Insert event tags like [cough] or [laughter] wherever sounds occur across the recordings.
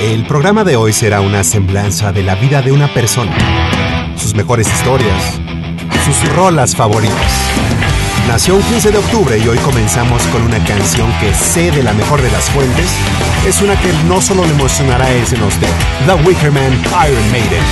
El programa de hoy será una semblanza de la vida de una persona, sus mejores historias, sus rolas favoritas. Nació un 15 de octubre y hoy comenzamos con una canción que sé de la mejor de las fuentes. Es una que no solo le emocionará a a usted. The Wicker Man, Iron Maiden.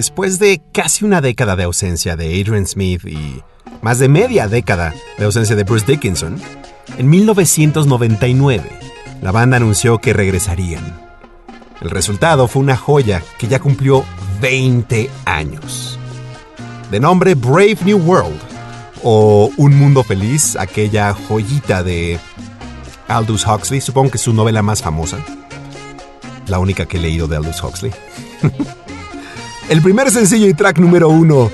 Después de casi una década de ausencia de Adrian Smith y más de media década de ausencia de Bruce Dickinson, en 1999 la banda anunció que regresarían. El resultado fue una joya que ya cumplió 20 años. De nombre Brave New World o Un Mundo Feliz, aquella joyita de Aldous Huxley, supongo que es su novela más famosa, la única que he leído de Aldous Huxley. [laughs] El primer sencillo y track número uno,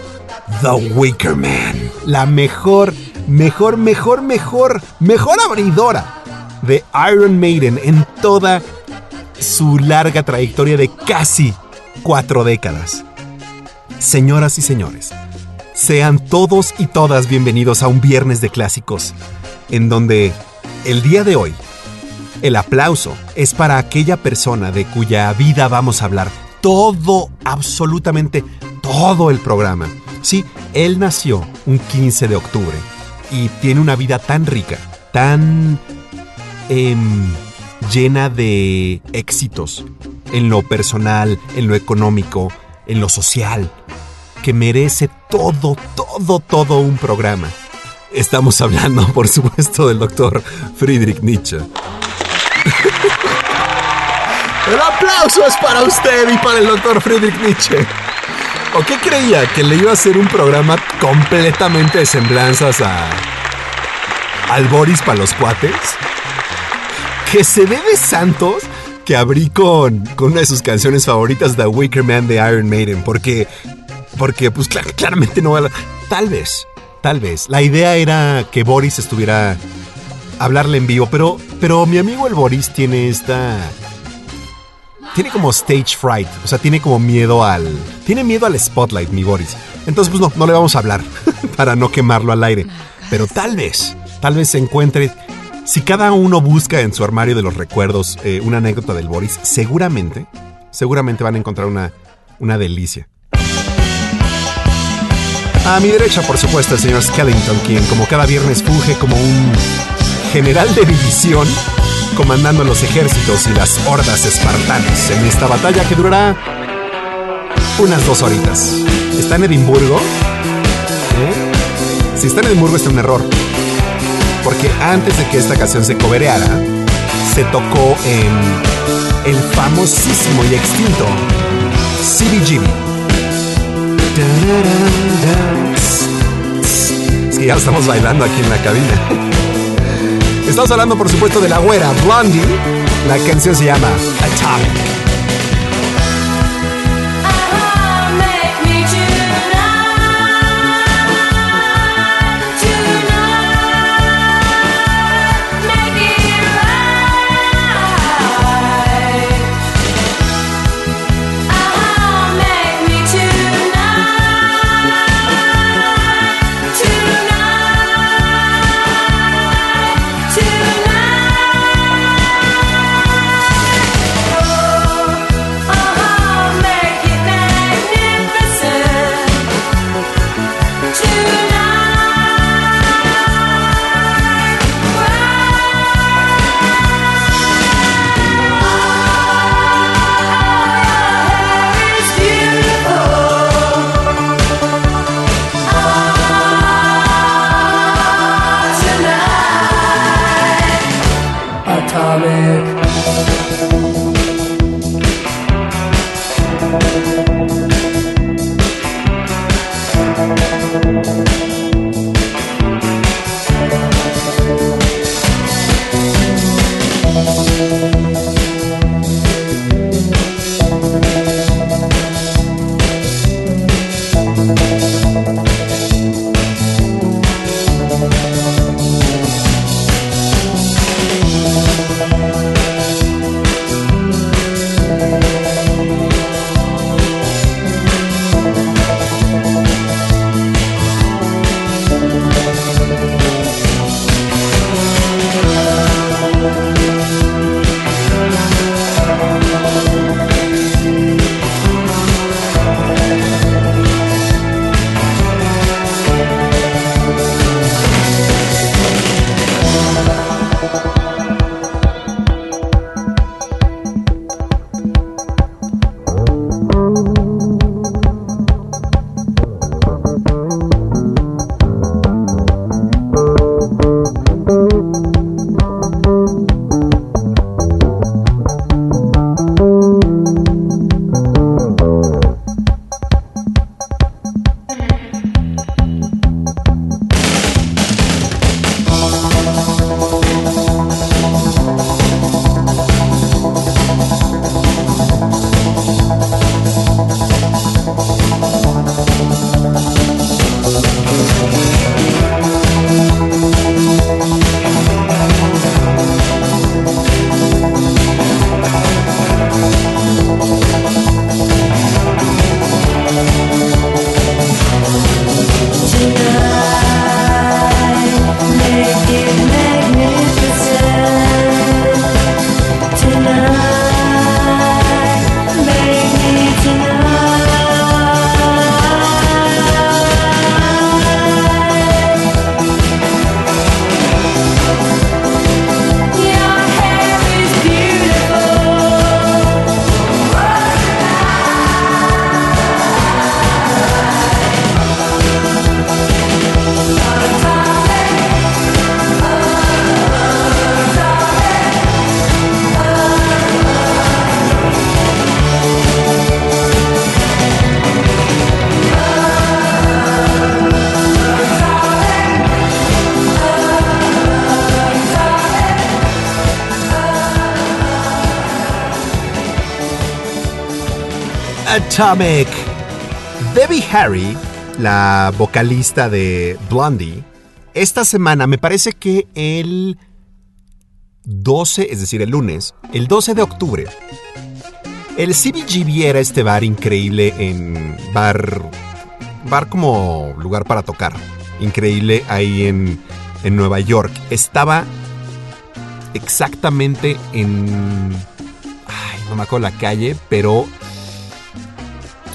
The Wicker Man. La mejor, mejor, mejor, mejor, mejor abridora de Iron Maiden en toda su larga trayectoria de casi cuatro décadas. Señoras y señores, sean todos y todas bienvenidos a un viernes de clásicos, en donde el día de hoy el aplauso es para aquella persona de cuya vida vamos a hablar todo, absolutamente todo el programa. Sí, él nació un 15 de octubre y tiene una vida tan rica, tan em, llena de éxitos en lo personal, en lo económico, en lo social, que merece todo, todo, todo un programa. Estamos hablando, por supuesto, del doctor Friedrich Nietzsche. [laughs] El aplauso es para usted y para el doctor Friedrich Nietzsche. ¿O qué creía? ¿Que le iba a hacer un programa completamente de semblanzas a. al Boris para los cuates? Que se ve de Santos que abrí con, con una de sus canciones favoritas, The Wicker Man de Iron Maiden, porque. porque, pues claramente no va a. Tal vez, tal vez. La idea era que Boris estuviera hablarle en vivo, pero, pero mi amigo el Boris tiene esta... Tiene como stage fright, o sea, tiene como miedo al... Tiene miedo al spotlight, mi Boris. Entonces, pues no, no le vamos a hablar [laughs] para no quemarlo al aire. Pero tal vez, tal vez se encuentre... Si cada uno busca en su armario de los recuerdos eh, una anécdota del Boris, seguramente, seguramente van a encontrar una, una delicia. A mi derecha, por supuesto, el señor Skellington, quien como cada viernes funge como un general de división comandando los ejércitos y las hordas espartanas en esta batalla que durará unas dos horitas. ¿Está en Edimburgo? ¿Eh? Si está en Edimburgo está un error. Porque antes de que esta canción se cobereara, se tocó en el famosísimo y extinto CBGB. Es que ya estamos bailando aquí en la cabina. Estamos hablando, por supuesto, de la güera Blondie. La canción se llama Atomic. Atomic. Debbie Harry, la vocalista de Blondie, esta semana me parece que el 12, es decir, el lunes, el 12 de octubre, el CBGB era este bar increíble en bar, bar como lugar para tocar, increíble ahí en, en Nueva York. Estaba exactamente en, ay, no me acuerdo la calle, pero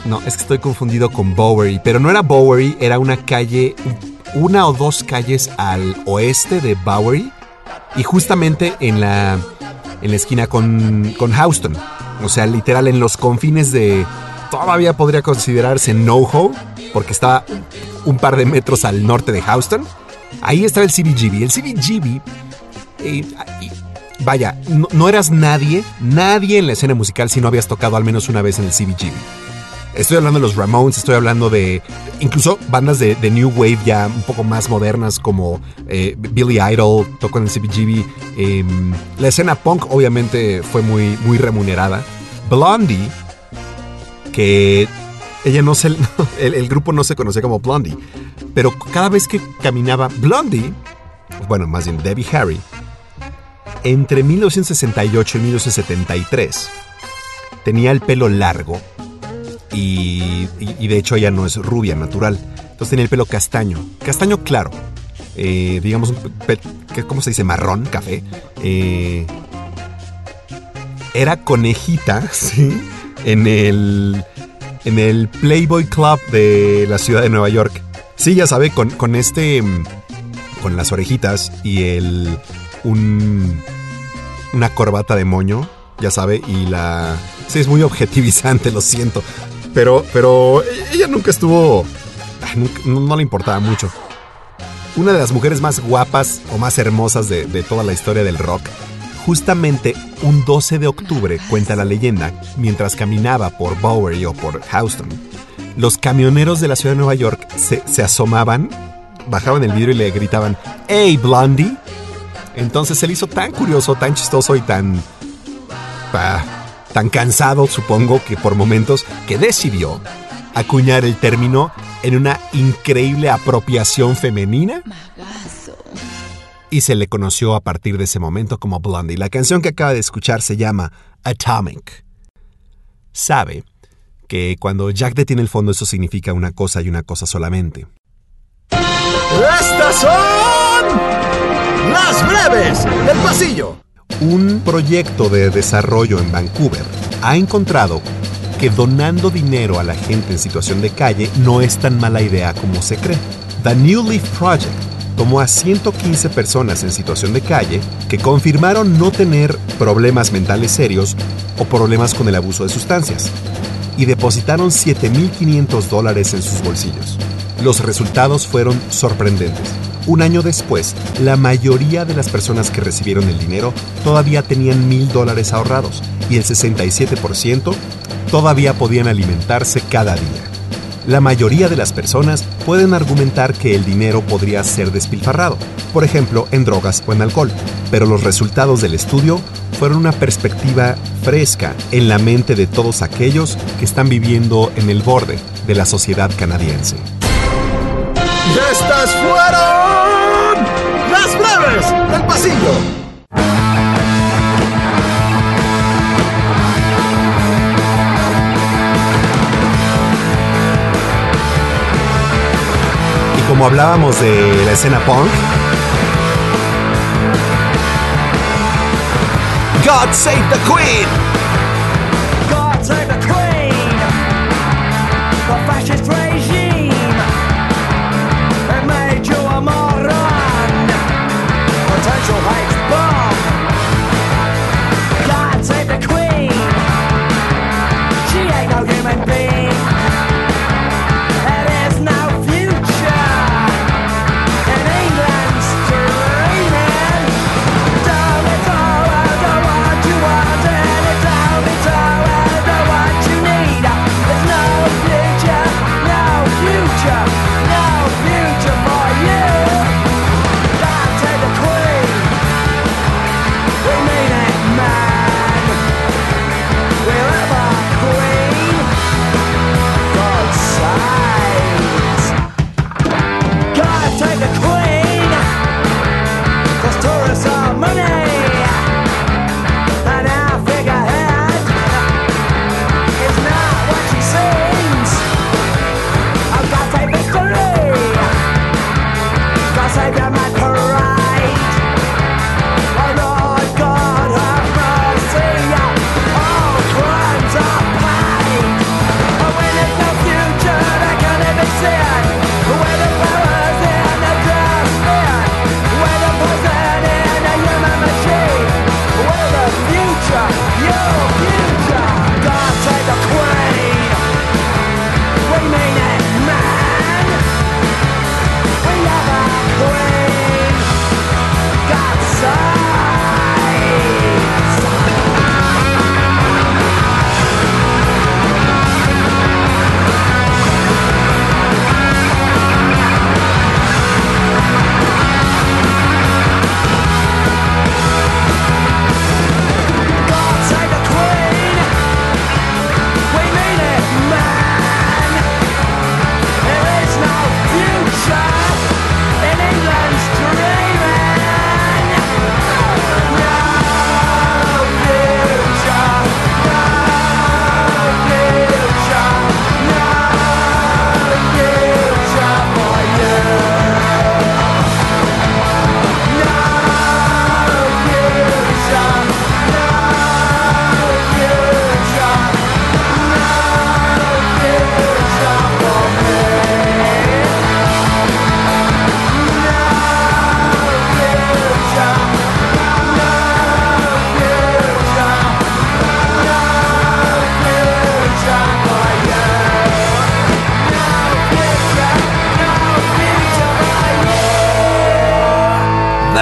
no, es que estoy confundido con Bowery, pero no era Bowery, era una calle, una o dos calles al oeste de Bowery y justamente en la, en la esquina con, con Houston. O sea, literal en los confines de... Todavía podría considerarse NoHo, porque estaba un par de metros al norte de Houston. Ahí estaba el CBGB. El CBGB... eh, vaya, no, no eras nadie, nadie en la escena musical si no habías tocado al menos una vez en el CBGB. Estoy hablando de los Ramones, estoy hablando de incluso bandas de, New Wave ya un poco más modernas como eh, Billy Idol, tocó en el CBGB. Eh, la escena punk obviamente fue muy, remunerada. Blondie, que ella no se, [laughs] el, el grupo no se conocía como Blondie, pero cada vez que caminaba Blondie, bueno, más bien Debbie Harry, entre 1968 y 1973, tenía el pelo largo y, y- de hecho ella no es rubia natural. Entonces tenía el pelo castaño, castaño claro, eh, digamos, ¿cómo se dice? Marrón, café. Eh, era conejita, [laughs] ¿sí? En el, en el Playboy Club de la ciudad de Nueva York. Sí, ya sabe, con, con este, con las orejitas y el, un, una corbata de moño, ya sabe, y la... Sí, es muy objetivizante, [laughs] lo siento. Pero, pero ella nunca estuvo... nunca- no, no le importaba mucho. Una de las mujeres más guapas o más hermosas de, de toda la historia del rock. Justamente un 12 de octubre, cuenta la leyenda, mientras caminaba por Bowery o por Houston, los camioneros de la ciudad de Nueva York se, se asomaban, bajaban el vidrio y le gritaban, ¡Hey, Blondie! Entonces se le hizo tan curioso, tan chistoso y tan. ah, tan cansado, supongo, que por momentos, que decidió acuñar el término en una increíble apropiación femenina. Y se le conoció a partir de ese momento como Blondie. La canción que acaba de escuchar se llama Atomic. Sabe que cuando Jack detiene el fondo eso significa una cosa y una cosa solamente. Estas son las breves del pasillo. Un proyecto de desarrollo en Vancouver ha encontrado que donando dinero a la gente en situación de calle no es tan mala idea como se cree. The New Leaf Project tomó a 115 personas en situación de calle que confirmaron no tener problemas mentales serios o problemas con el abuso de sustancias y depositaron 7.500 dólares en sus bolsillos. Los resultados fueron sorprendentes. Un año después, la mayoría de las personas que recibieron el dinero todavía tenían mil dólares ahorrados y el 67% todavía podían alimentarse cada día. La mayoría de las personas pueden argumentar que el dinero podría ser despilfarrado, por ejemplo, en drogas o en alcohol, pero los resultados del estudio fueron una perspectiva fresca en la mente de todos aquellos que están viviendo en el borde de la sociedad canadiense. Estas fueron breves del pasillo. Y como hablábamos de la escena punk, God Save the Queen.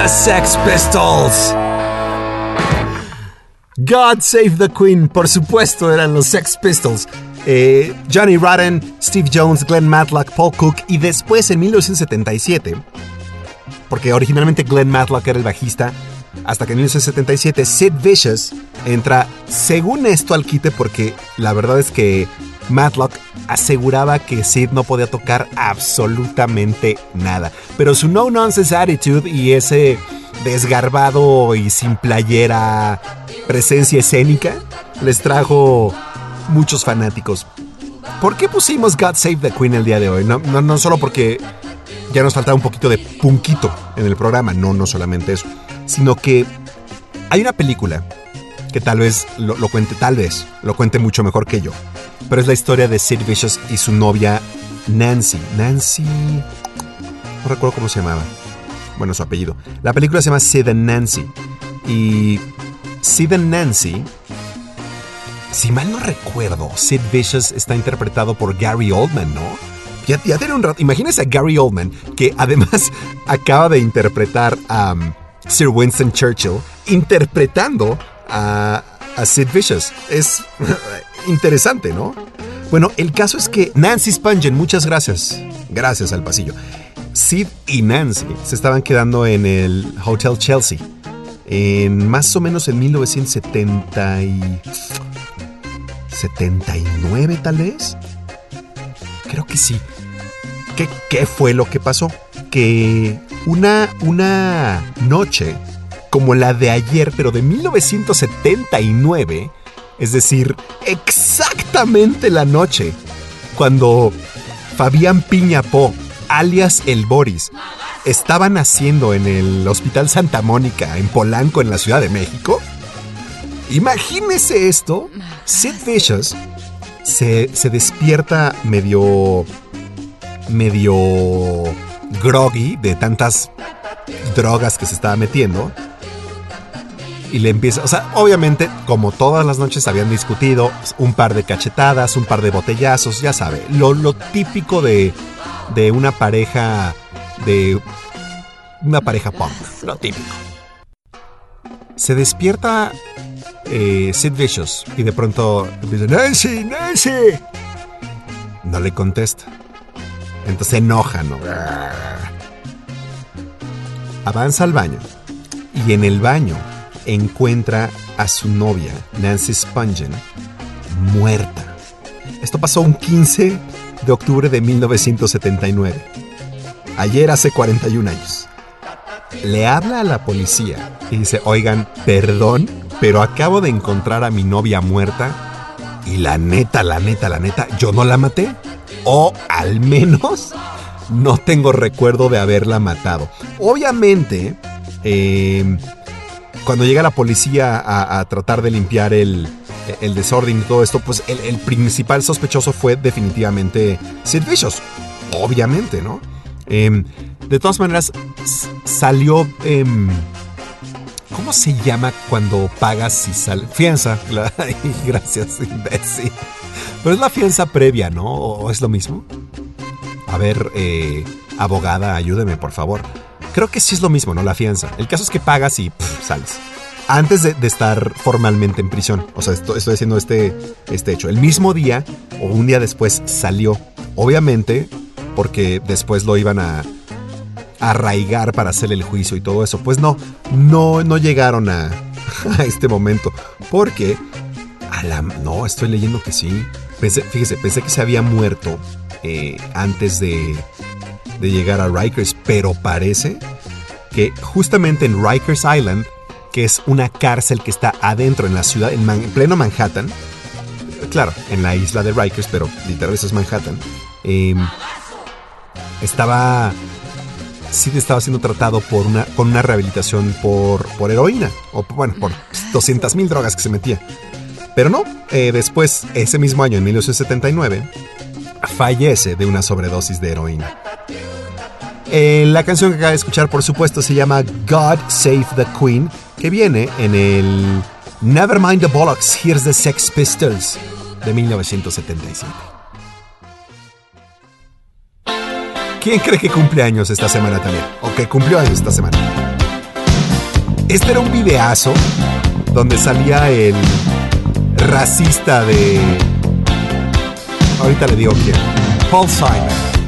Sex Pistols. God Save the Queen, por supuesto, eran los Sex Pistols. Eh, Johnny Rotten, Steve Jones, Glenn Matlock, Paul Cook y después en 1977, porque originalmente Glenn Matlock era el bajista, hasta que en 1977 Sid Vicious entra, según esto, al quite porque la verdad es que Matlock aseguraba que Sid no podía tocar absolutamente nada. Pero su no-nonsense attitude y ese desgarbado y sin playera presencia escénica les trajo muchos fanáticos. ¿Por qué pusimos God Save the Queen el día de hoy? No, no, no solo porque ya nos faltaba un poquito de punquito en el programa, no, no solamente eso, sino que hay una película que tal vez lo, cuente, tal vez lo cuente mucho mejor que yo, pero es la historia de Sid Vicious y su novia Nancy. Nancy... No recuerdo cómo se llamaba. Bueno, su apellido. La película se llama Sid and Nancy. Y Sid and Nancy... Si mal no recuerdo, Sid Vicious está interpretado por Gary Oldman, ¿no? Ya, ya tiene un rato. Imagínense a Gary Oldman, que además [laughs] acaba de interpretar a um, Sir Winston Churchill, interpretando a, a Sid Vicious. Es [laughs] interesante, ¿no? Bueno, el caso es que Nancy Spungen, muchas gracias. Gracias al pasillo. Sid y Nancy se estaban quedando en el Hotel Chelsea. En más o menos en 1970 y... 79 tal vez. Creo que sí. ¿Qué, qué fue lo que pasó? Que una, una noche como la de ayer, pero de 1979, es decir, exactamente la noche, cuando Fabián Piñapó, alias El Boris, estaba naciendo en el Hospital Santa Mónica, en Polanco, en la Ciudad de México. Imagínese esto, Sid Vicious se, se despierta medio... medio groggy de tantas drogas que se estaba metiendo y le empieza, o sea, obviamente, como todas las noches habían discutido, un par de cachetadas, un par de botellazos, ya sabe, lo, lo típico de, de una pareja, de una pareja punk, lo típico. Se despierta eh, Sid Vicious y de pronto dice, Nancy, Nancy. No le contesta. Entonces se enoja, ¿no? Avanza al baño y en el baño encuentra a su novia, Nancy Spungen, muerta. Esto pasó un 15 de octubre de 1979. Ayer hace 41 años. Le habla a la policía y dice, oigan, perdón, pero acabo de encontrar a mi novia muerta y la neta, la neta, la neta, yo no la maté. O al menos no tengo recuerdo de haberla matado. Obviamente, eh, cuando llega la policía a, tratar de limpiar el, el, desorden y todo esto, pues el, principal sospechoso fue definitivamente Sid Vicious. Obviamente, ¿no? Eh, de todas maneras, salió... Eh, ¿Cómo se llama cuando pagas y sale? Fianza. [laughs] Gracias, imbécil. Pero es la fianza previa, ¿no? ¿O es lo mismo? A ver, eh, abogada, ayúdeme, por favor. Creo que sí es lo mismo, ¿no? La fianza. El caso es que pagas y sales. Antes de, estar formalmente en prisión. O sea, estoy, estoy haciendo este, este hecho. El mismo día o un día después salió. Obviamente, porque después lo iban a, arraigar para hacer el juicio y todo eso. Pues no, no, no llegaron a, [laughs] este momento. Porque no, estoy leyendo que sí. Fíjese, pensé que se había muerto eh, antes de, de llegar a Rikers, pero parece que justamente en Rikers Island, que es una cárcel que está adentro en la ciudad, en, Man, en pleno Manhattan, claro, en la isla de Rikers, pero literal eso es Manhattan, eh, estaba estaba siendo tratado por una, con una rehabilitación por, por heroína, o bueno, por 200 mil drogas que se metía. Pero no, eh, después, ese mismo año, en 1979, fallece de una sobredosis de heroína. Eh, la canción que acaba de escuchar, por supuesto, se llama God Save the Queen, que viene en el Nevermind the Bollocks, Here's the Sex Pistols de 1977. ¿Quién cree que cumple años esta semana también? ¿O que cumplió años esta semana? Este era un videazo donde salía el racista de... Ahorita le digo quién. Paul Simon.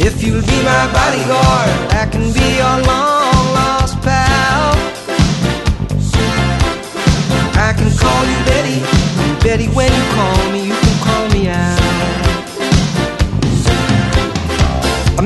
If you'll be my bodyguard, I can be your long lost pal. I can call you Betty, Betty, when you call me, you can call me out.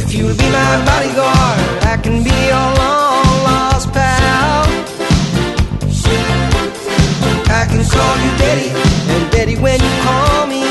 If you'll be my bodyguard, I can be your long lost pal. I can call you Betty, and Betty, when you call me,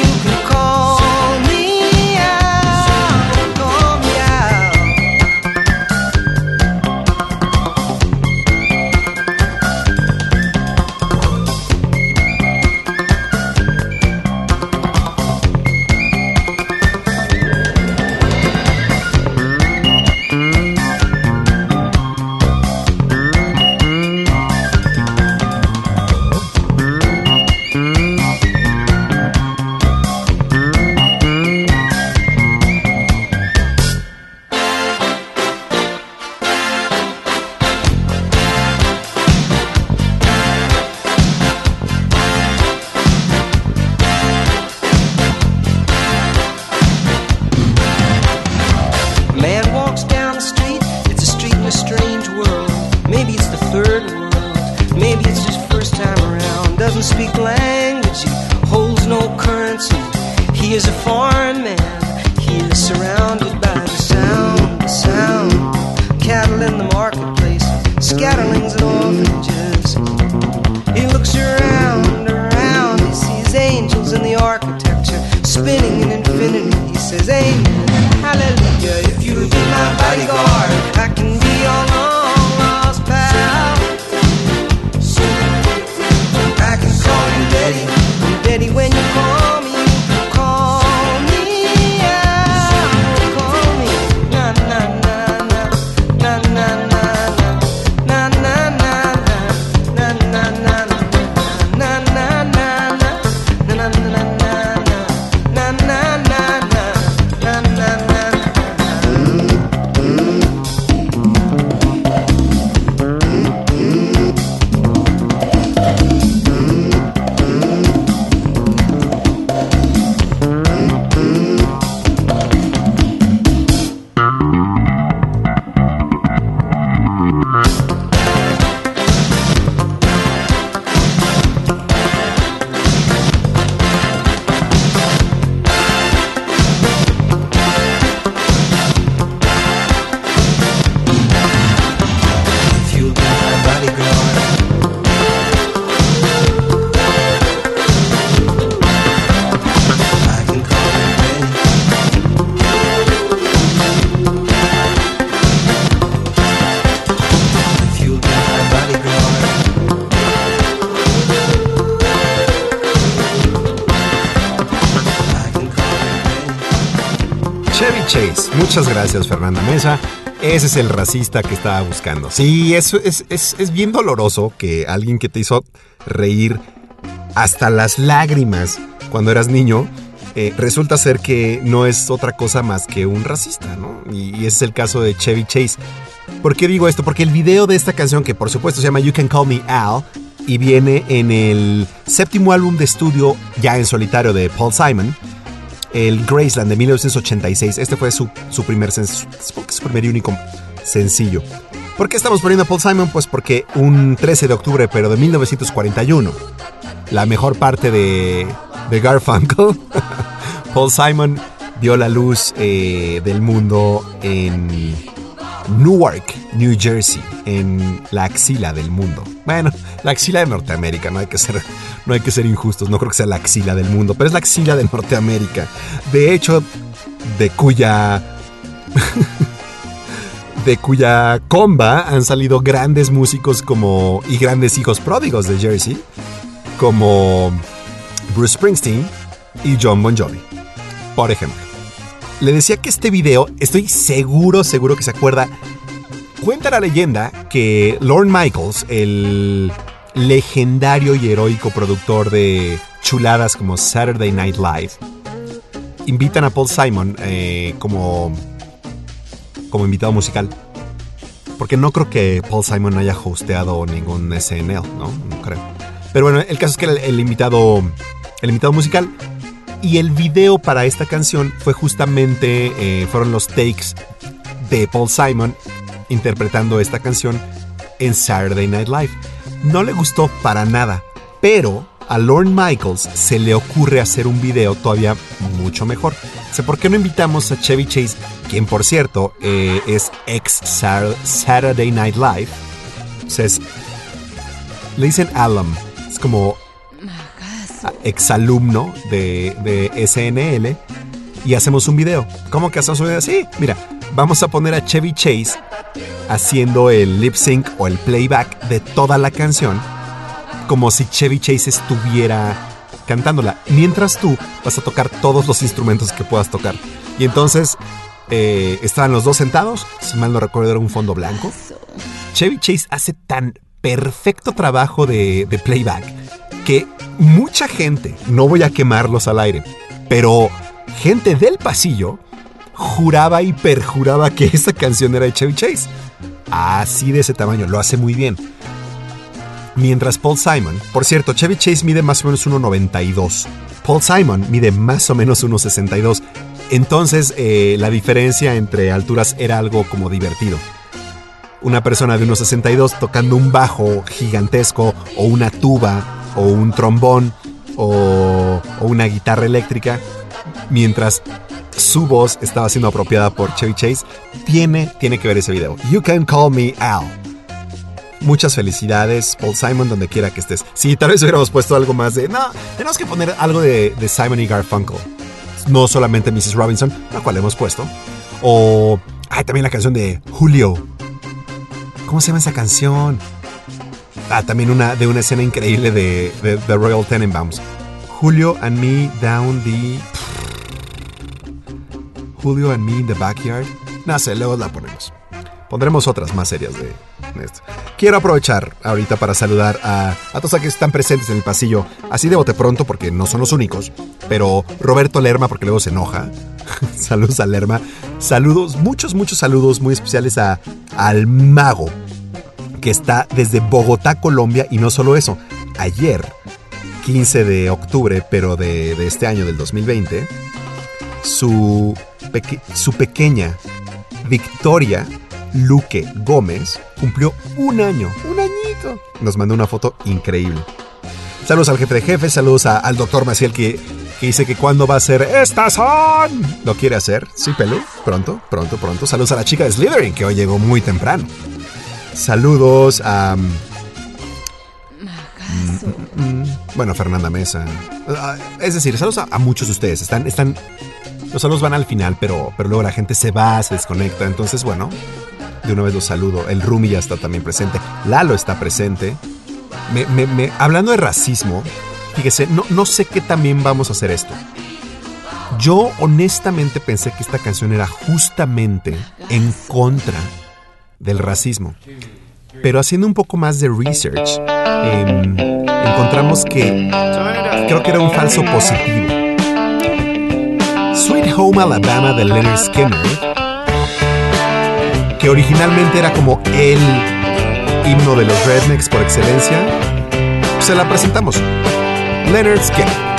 gracias, Fernanda Mesa. Ese es el racista que estaba buscando. Sí, eso es, es, es bien doloroso que alguien que te hizo reír hasta las lágrimas cuando eras niño, eh, resulta ser que no es otra cosa más que un racista, ¿no? Y, y ese es el caso de Chevy Chase. ¿Por qué digo esto? Porque el video de esta canción, que por supuesto se llama You Can Call Me Al, y viene en el séptimo álbum de estudio ya en solitario de Paul Simon, el Graceland de 1986. Este fue su, su primer su primer y único sencillo. ¿Por qué estamos poniendo a Paul Simon? Pues porque un 13 de octubre, pero de 1941, la mejor parte de, de Garfunkel, [laughs] Paul Simon dio la luz eh, del mundo en Newark, New Jersey, en la axila del mundo. Bueno, la axila de Norteamérica, no hay que ser, no hay que ser injustos, no creo que sea la axila del mundo, pero es la axila de Norteamérica. De hecho, de cuya [laughs] de cuya comba han salido grandes músicos como y grandes hijos pródigos de Jersey, como Bruce Springsteen y John Bon Jovi, por ejemplo. Le decía que este video, estoy seguro, seguro que se acuerda. Cuenta la leyenda que Lorne Michaels, el legendario y heroico productor de chuladas como Saturday Night Live, invitan a Paul Simon eh, como, como invitado musical. Porque no creo que Paul Simon haya hosteado ningún SNL, ¿no? No creo. Pero bueno, el caso es que el, el invitado, el invitado musical y el video para esta canción fue justamente, eh, fueron los takes de Paul Simon interpretando esta canción en Saturday Night Live. No le gustó para nada, pero a Lorne Michaels se le ocurre hacer un video todavía mucho mejor. sé ¿por qué no invitamos a Chevy Chase, quien por cierto eh, es ex Saturday Night Live? O sea, es- le dicen alum, es como exalumno de, de SNL y hacemos un video. ¿Cómo que hacemos un video? Sí, mira, vamos a poner a Chevy Chase haciendo el lip sync o el playback de toda la canción como si Chevy Chase estuviera cantándola, mientras tú vas a tocar todos los instrumentos que puedas tocar. Y entonces eh, estaban los dos sentados, si mal no recuerdo era un fondo blanco. Chevy Chase hace tan perfecto trabajo de, de playback que mucha gente, no voy a quemarlos al aire, pero gente del pasillo juraba y perjuraba que esa canción era de Chevy Chase. Así de ese tamaño, lo hace muy bien. Mientras Paul Simon, por cierto, Chevy Chase mide más o menos 1,92. Paul Simon mide más o menos 1,62. Entonces eh, la diferencia entre alturas era algo como divertido. Una persona de 1,62 tocando un bajo gigantesco o una tuba o un trombón o, o una guitarra eléctrica, mientras su voz estaba siendo apropiada por Chevy Chase, tiene, tiene que ver ese video. You can call me Al. Muchas felicidades, Paul Simon, donde quiera que estés. Si tal vez hubiéramos puesto algo más de. No, tenemos que poner algo de, de Simon y Garfunkel. No solamente Mrs. Robinson, la cual hemos puesto. O. Ay, también la canción de Julio. ¿Cómo se llama esa canción? Ah, también una de una escena increíble de, de Royal Tenenbaums. Julio and me down the. Julio and me in the backyard. No sé, luego la ponemos. Pondremos otras más serias de esto. Quiero aprovechar ahorita para saludar a, a todos aquellos que están presentes en el pasillo, así de bote pronto porque no son los únicos, pero Roberto Lerma porque luego se enoja. [laughs] saludos a Lerma. Saludos, muchos, muchos saludos muy especiales a, al mago que está desde Bogotá, Colombia y no solo eso. Ayer, 15 de octubre, pero de, de este año, del 2020, su, peque- su pequeña Victoria Luque Gómez cumplió un año, un añito. Nos mandó una foto increíble. Saludos al jefe de jefes, saludos a- al doctor Maciel que, que dice que cuando va a ser ¡Estas son! ¿Lo quiere hacer? Sí, Pelu. Pronto, pronto, pronto. Saludos a la chica de Slytherin que hoy llegó muy temprano. Saludos a... Mm, mm, mm, bueno, Fernanda Mesa. Ah, Es decir, saludos a, a muchos de ustedes. Están, están, los saludos van al final, pero, pero luego la gente se va, se desconecta. Entonces, bueno, de una vez los saludo. El Rumi ya está también presente. Lalo está presente. Me- me- me- hablando de racismo, fíjese, no, no sé qué también vamos a hacer esto. Yo honestamente pensé que esta canción era justamente en contra del racismo. Pero haciendo un poco más de research, em, encontramos que creo que era un falso positivo. Sweet Home Alabama de Leonard Skinner, que originalmente era como el himno de los rednecks por excelencia, se la presentamos. Leonard Skinner.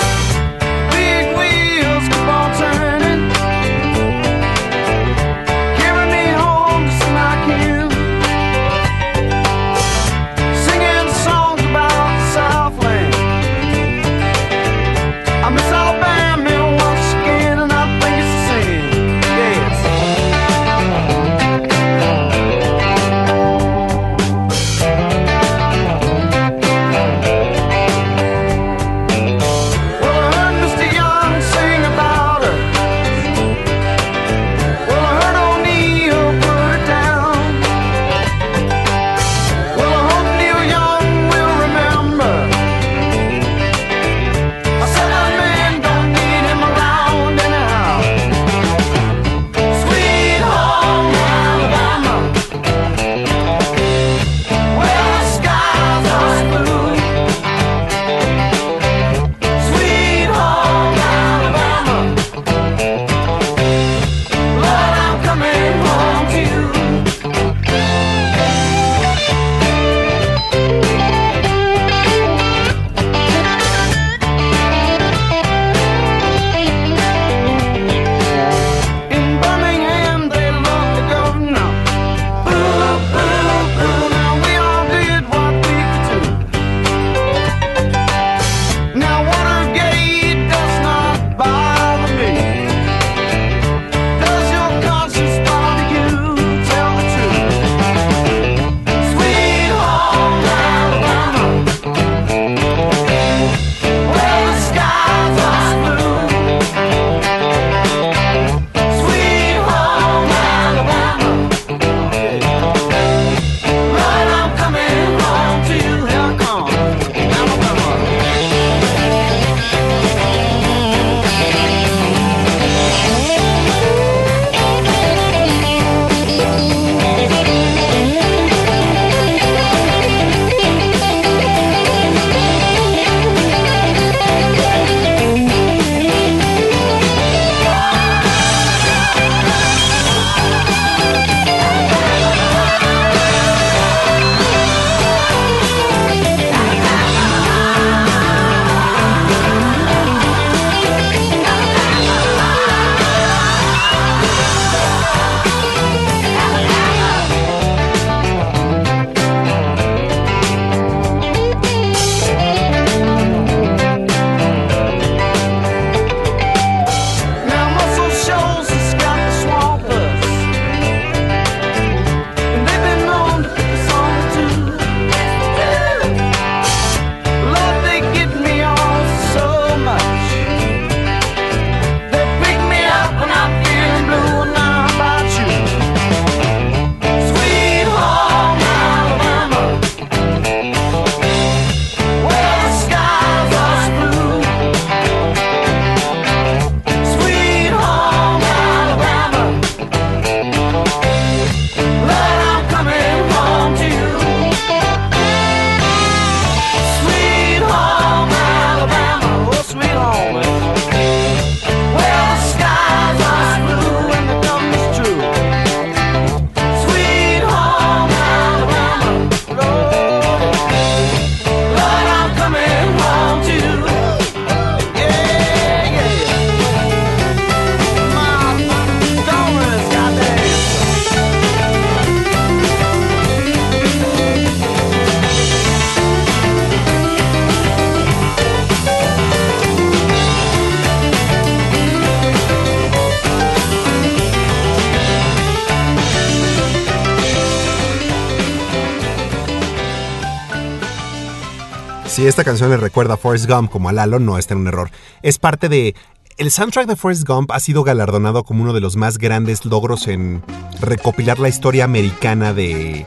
Si esta canción le recuerda a Forrest Gump como a Lalo, no está en un error. Es parte de... El soundtrack de Forrest Gump ha sido galardonado como uno de los más grandes logros en recopilar la historia americana de...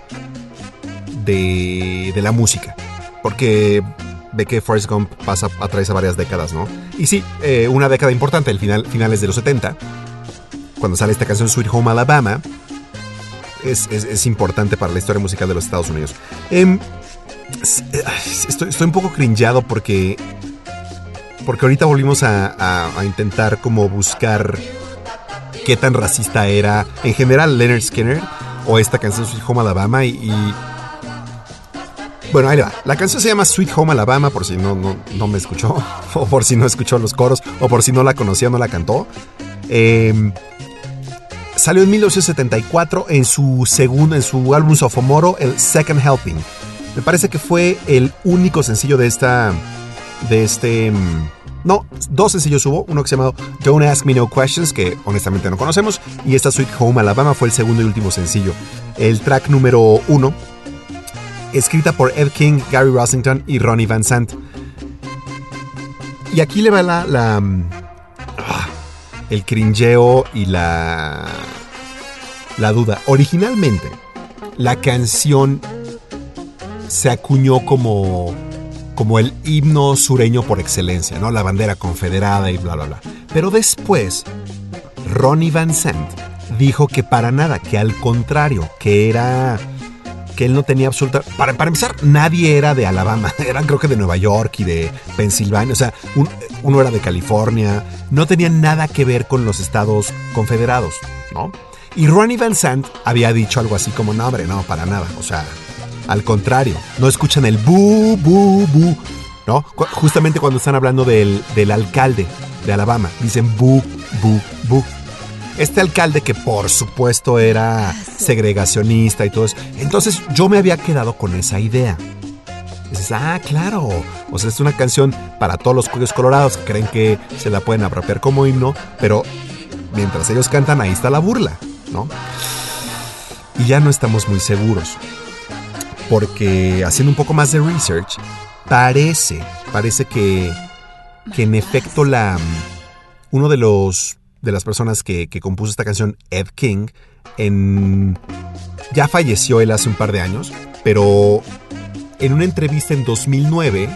de, de la música. Porque ve que Forrest Gump pasa a través de varias décadas, ¿no? Y sí, eh, una década importante, el final, finales de los 70, cuando sale esta canción Sweet Home Alabama, es, es- importante para la historia musical de los Estados Unidos. Em, estoy, estoy un poco cringeado porque. Porque ahorita volvimos a, intentar como buscar qué tan racista era en general Leonard Skinner o esta canción Sweet Home Alabama y, bueno, ahí va. La canción se llama Sweet Home Alabama, por si no, no, no me escuchó, [laughs] o por si no escuchó los coros, o por si no la conocía, no la cantó. Em, salió en 1974 en su segundo, en su álbum Sophomoro, el Second Helping. Me parece que fue el único sencillo de esta, de este, mm, no, dos sencillos hubo, uno que se llamado Don't Ask Me No Questions, que honestamente no conocemos, y esta Sweet Home Alabama fue el segundo y último sencillo. El track número uno escrita por Ed King, Gary Rossington y Ronnie Van Sant. Y aquí le va la, la, mm, ah, el cringeo y la la duda. Originalmente, la canción se acuñó como como el himno sureño por excelencia, ¿no? La bandera confederada y bla bla bla. Pero después Ronnie Van Sant dijo que para nada, que al contrario, que era que él no tenía absoluta... Para, para empezar, nadie era de Alabama, [laughs] eran creo que de Nueva York y de Pensilvania, o sea, un- uno era de California, no tenían nada que ver con los estados confederados, ¿no? Y Ronnie Van Sant había dicho algo así como, no, hombre, no, para nada, o sea, al contrario, no escuchan el bu, bu, bu, ¿no? Justamente cuando están hablando del, del alcalde de Alabama, dicen bu, bu, bu. Este alcalde que por supuesto era segregacionista y todo eso. Entonces yo me había quedado con esa idea. Dices, ah, claro. O sea, es una canción para todos los cuellos colorados que creen que se la pueden apropiar como himno, pero mientras ellos cantan ahí está la burla, ¿no? Y ya no estamos muy seguros. Porque haciendo un poco más de research, parece, parece que, que en efecto la, uno de los de las personas que, compuso esta canción, Ed King, en, ya falleció él hace un par de años, pero en una entrevista en 2009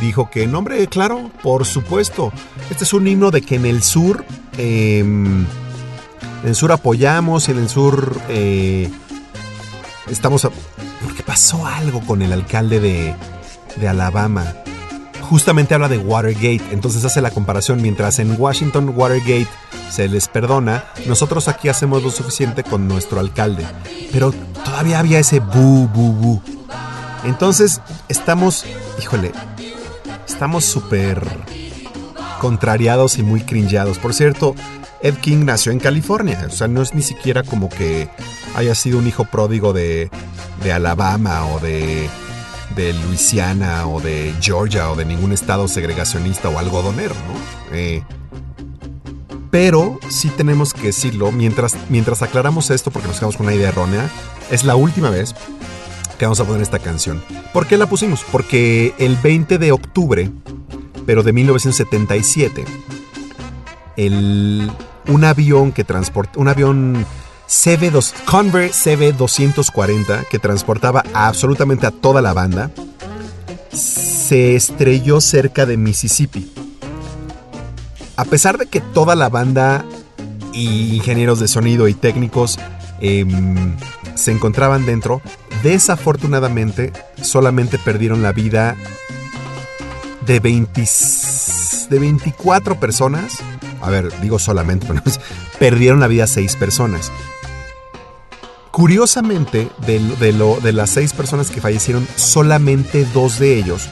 dijo que, no hombre, claro, por supuesto, este es un himno de que en el sur, eh, en el sur apoyamos, en el sur eh, estamos... Porque pasó algo con el alcalde de, de Alabama justamente habla de Watergate, entonces hace la comparación, mientras en Washington Watergate se les perdona, nosotros aquí hacemos lo suficiente con nuestro alcalde, pero todavía había ese bu, bu, bu. Entonces estamos, híjole, estamos súper contrariados y muy cringeados. Por cierto, Ed King nació en California, o sea, no es ni siquiera como que haya sido un hijo pródigo de, de Alabama o de de Luisiana o de Georgia o de ningún estado segregacionista o algodonero, ¿no? Eh, pero sí tenemos que decirlo, mientras, mientras aclaramos esto, porque nos quedamos con una idea errónea, es la última vez que vamos a poner esta canción. ¿Por qué la pusimos? Porque el 20 de octubre, pero de 1977, el, un avión que transporta, un avión CB2, Convair CB240 que transportaba absolutamente a toda la banda, se estrelló cerca de Mississippi. A pesar de que toda la banda y ingenieros de sonido y técnicos em, se encontraban dentro, desafortunadamente solamente perdieron la vida de, 20 de 24 personas. A ver, digo solamente, [laughs] perdieron la vida 6 personas. Curiosamente, de, de, lo, de las seis personas que fallecieron, solamente dos de ellos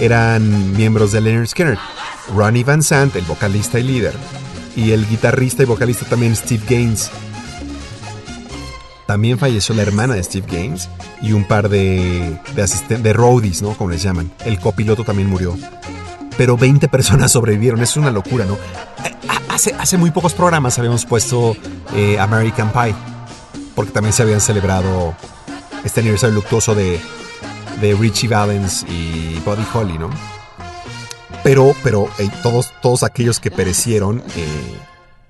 eran miembros de Leonard Skinner. Ronnie Van Sant, el vocalista y líder, y el guitarrista y vocalista también Steve Gaines. También falleció la hermana de Steve Gaines y un par de, de de roadies, ¿no? Como les llaman. El copiloto también murió. Pero 20 personas sobrevivieron, es una locura, ¿no? Hace, hace muy pocos programas habíamos puesto eh, American Pie porque también se habían celebrado este aniversario luctuoso de de Richie Valens y Buddy Holly, ¿no? Pero, pero eh, todos, todos aquellos que perecieron, eh,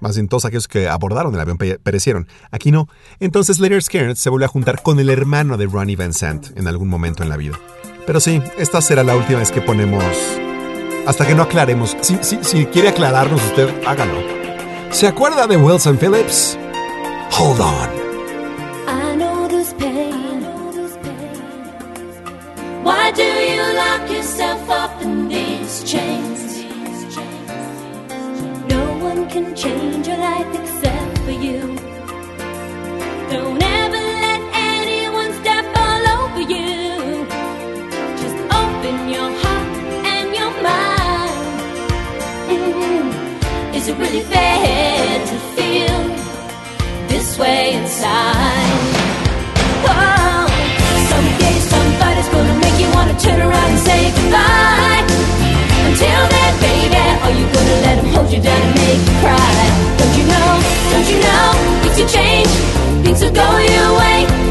más bien todos aquellos que abordaron el avión pe- perecieron. Aquí no. Entonces Leonard Skinner se vuelve a juntar con el hermano de Ronnie Van Sant en algún momento en la vida. Pero sí, esta será la última vez que ponemos... Hasta que no aclaremos. Si, si, si quiere aclararnos usted, hágalo. ¿Se acuerda de Wilson Phillips? Hold on. Why do you lock yourself up in these chains? No one can change your life except for you. Don't ever let anyone step all over you. Just open your heart and your mind. Mm. Is it really fair to feel this way inside? Turn around and say goodbye. Until then, baby, are you gonna let him hold you down and make you cry? Don't you know? Don't you know? Things will change, things will go your way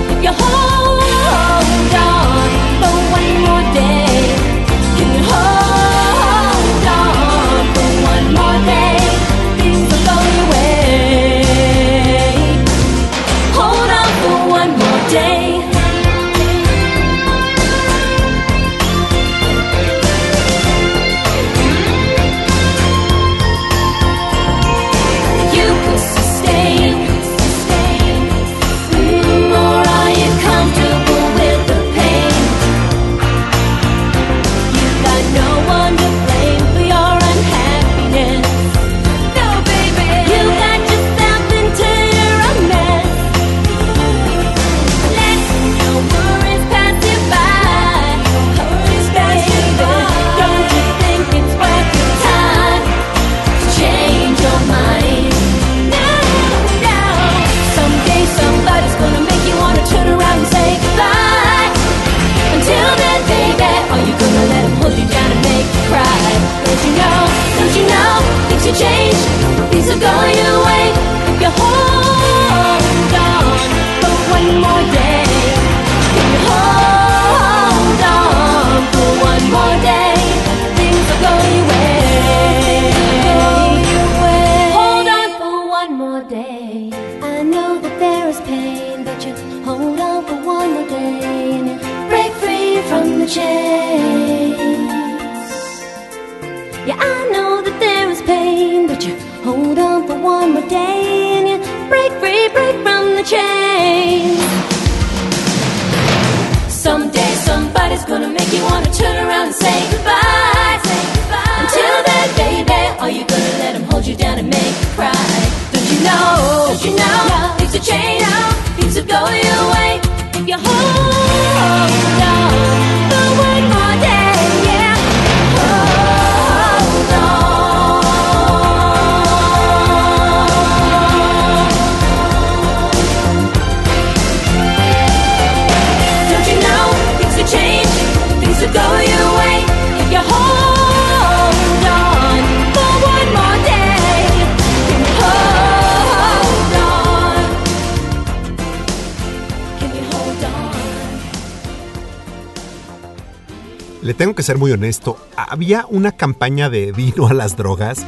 ser muy honesto. Había una campaña de vino a las drogas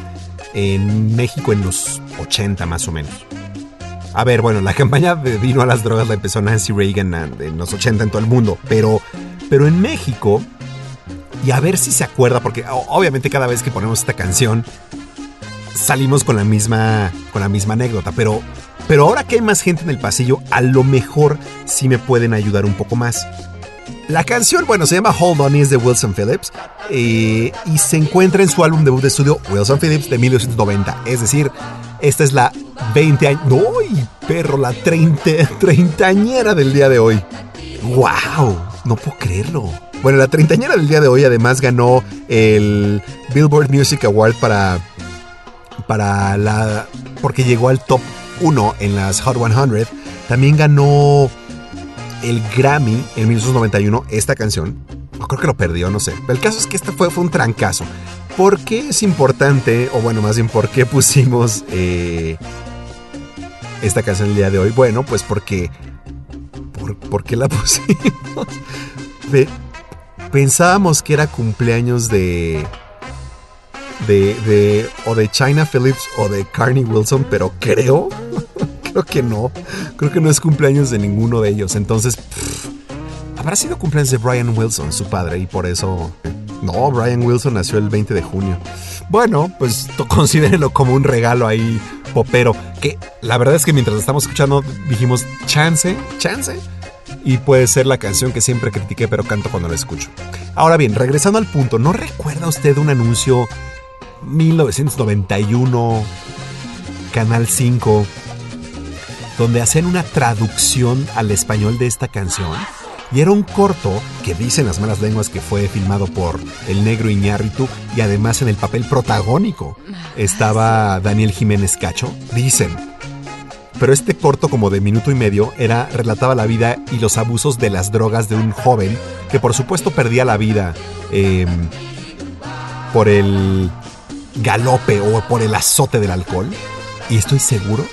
en México en los 80 más o menos. A ver, bueno, la campaña de vino a las drogas la empezó Nancy Reagan en los 80 en todo el mundo, pero, pero en México, y a ver si se acuerda, porque obviamente cada vez que ponemos esta canción salimos con la misma, con la misma anécdota, pero, pero ahora que hay más gente en el pasillo, a lo mejor sí me pueden ayudar un poco más. La canción, bueno, se llama Hold On es de Wilson Phillips eh, y se encuentra en su álbum debut de estudio Wilson Phillips de 1990. Es decir, esta es la 20 años. ¡Uy, perro! La 30, treintañera del día de hoy. ¡Wow! No puedo creerlo. Bueno, la treintañera del día de hoy además ganó el Billboard Music Award para. para la. porque llegó al top 1 en las Hot 100. También ganó el Grammy en 1991 esta canción. No creo que lo perdió, no sé. El caso es que esta fue, fue un trancazo. ¿Por qué es importante, o bueno, más bien, por qué pusimos eh, esta canción el día de hoy? Bueno, pues porque... ¿Por, qué la [laughs] pusimos? Pensábamos que era cumpleaños de. De, de. O de China Phillips o de Carney Wilson, pero creo. Creo que no. Creo que no es cumpleaños de ninguno de ellos. Entonces. pff, habrá sido cumpleaños de Brian Wilson, su padre, y por eso. No, Brian Wilson nació el 20 de junio. Bueno, pues considérenlo como un regalo ahí popero. Que la verdad es que mientras estamos escuchando dijimos chance, chance. Y puede ser la canción que siempre critiqué, pero canto cuando la escucho. Ahora bien, regresando al punto, ¿no recuerda usted un anuncio 1991, Canal 5, donde hacían una traducción al español de esta canción? Y era un corto que dicen las malas lenguas que fue filmado por el negro Iñárritu y además en el papel protagónico estaba Daniel Jiménez Cacho. Dicen. Pero este corto como de minuto y medio era relataba la vida y los abusos de las drogas de un joven que por supuesto perdía la vida em, por el galope o por el azote del alcohol. Y estoy seguro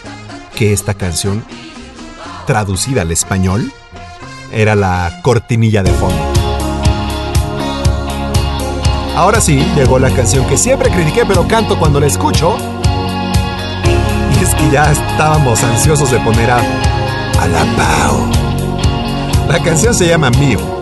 que esta canción traducida al español era la cortinilla de fondo. Ahora sí, llegó la canción que siempre critiqué pero canto cuando la escucho. Y es que ya estábamos ansiosos de poner a Alapao. La canción se llama Mío.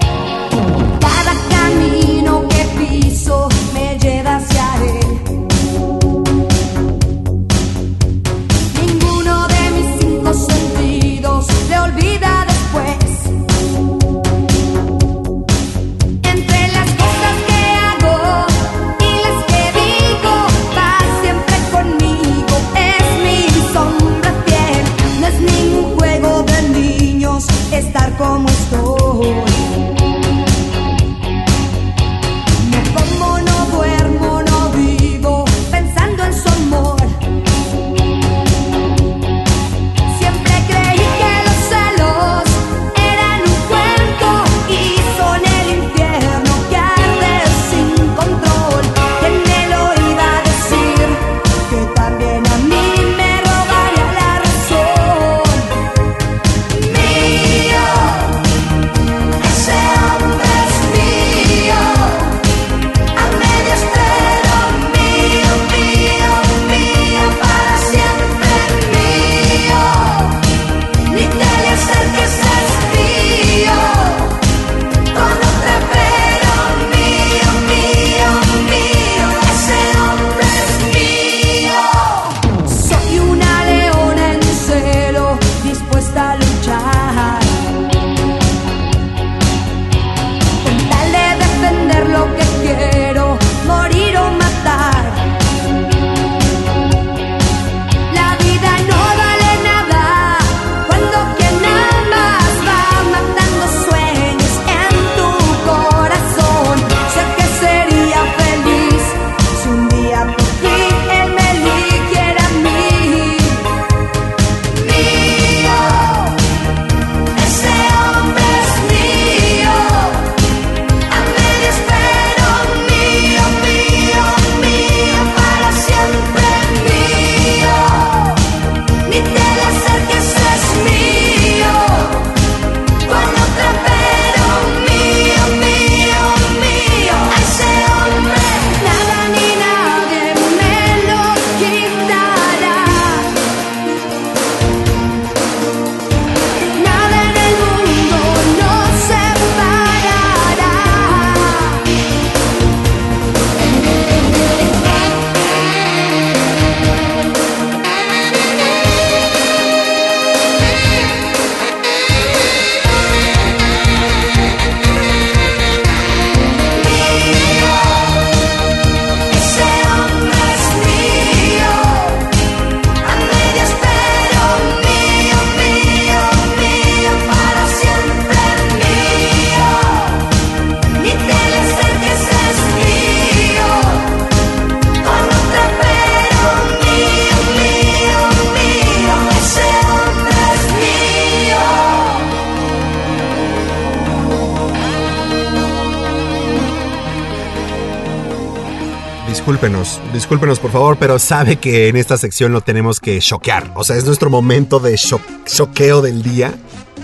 Discúlpenos, discúlpenos por favor, pero sabe que en esta sección lo tenemos que choquear. O sea, es nuestro momento de cho- choqueo del día.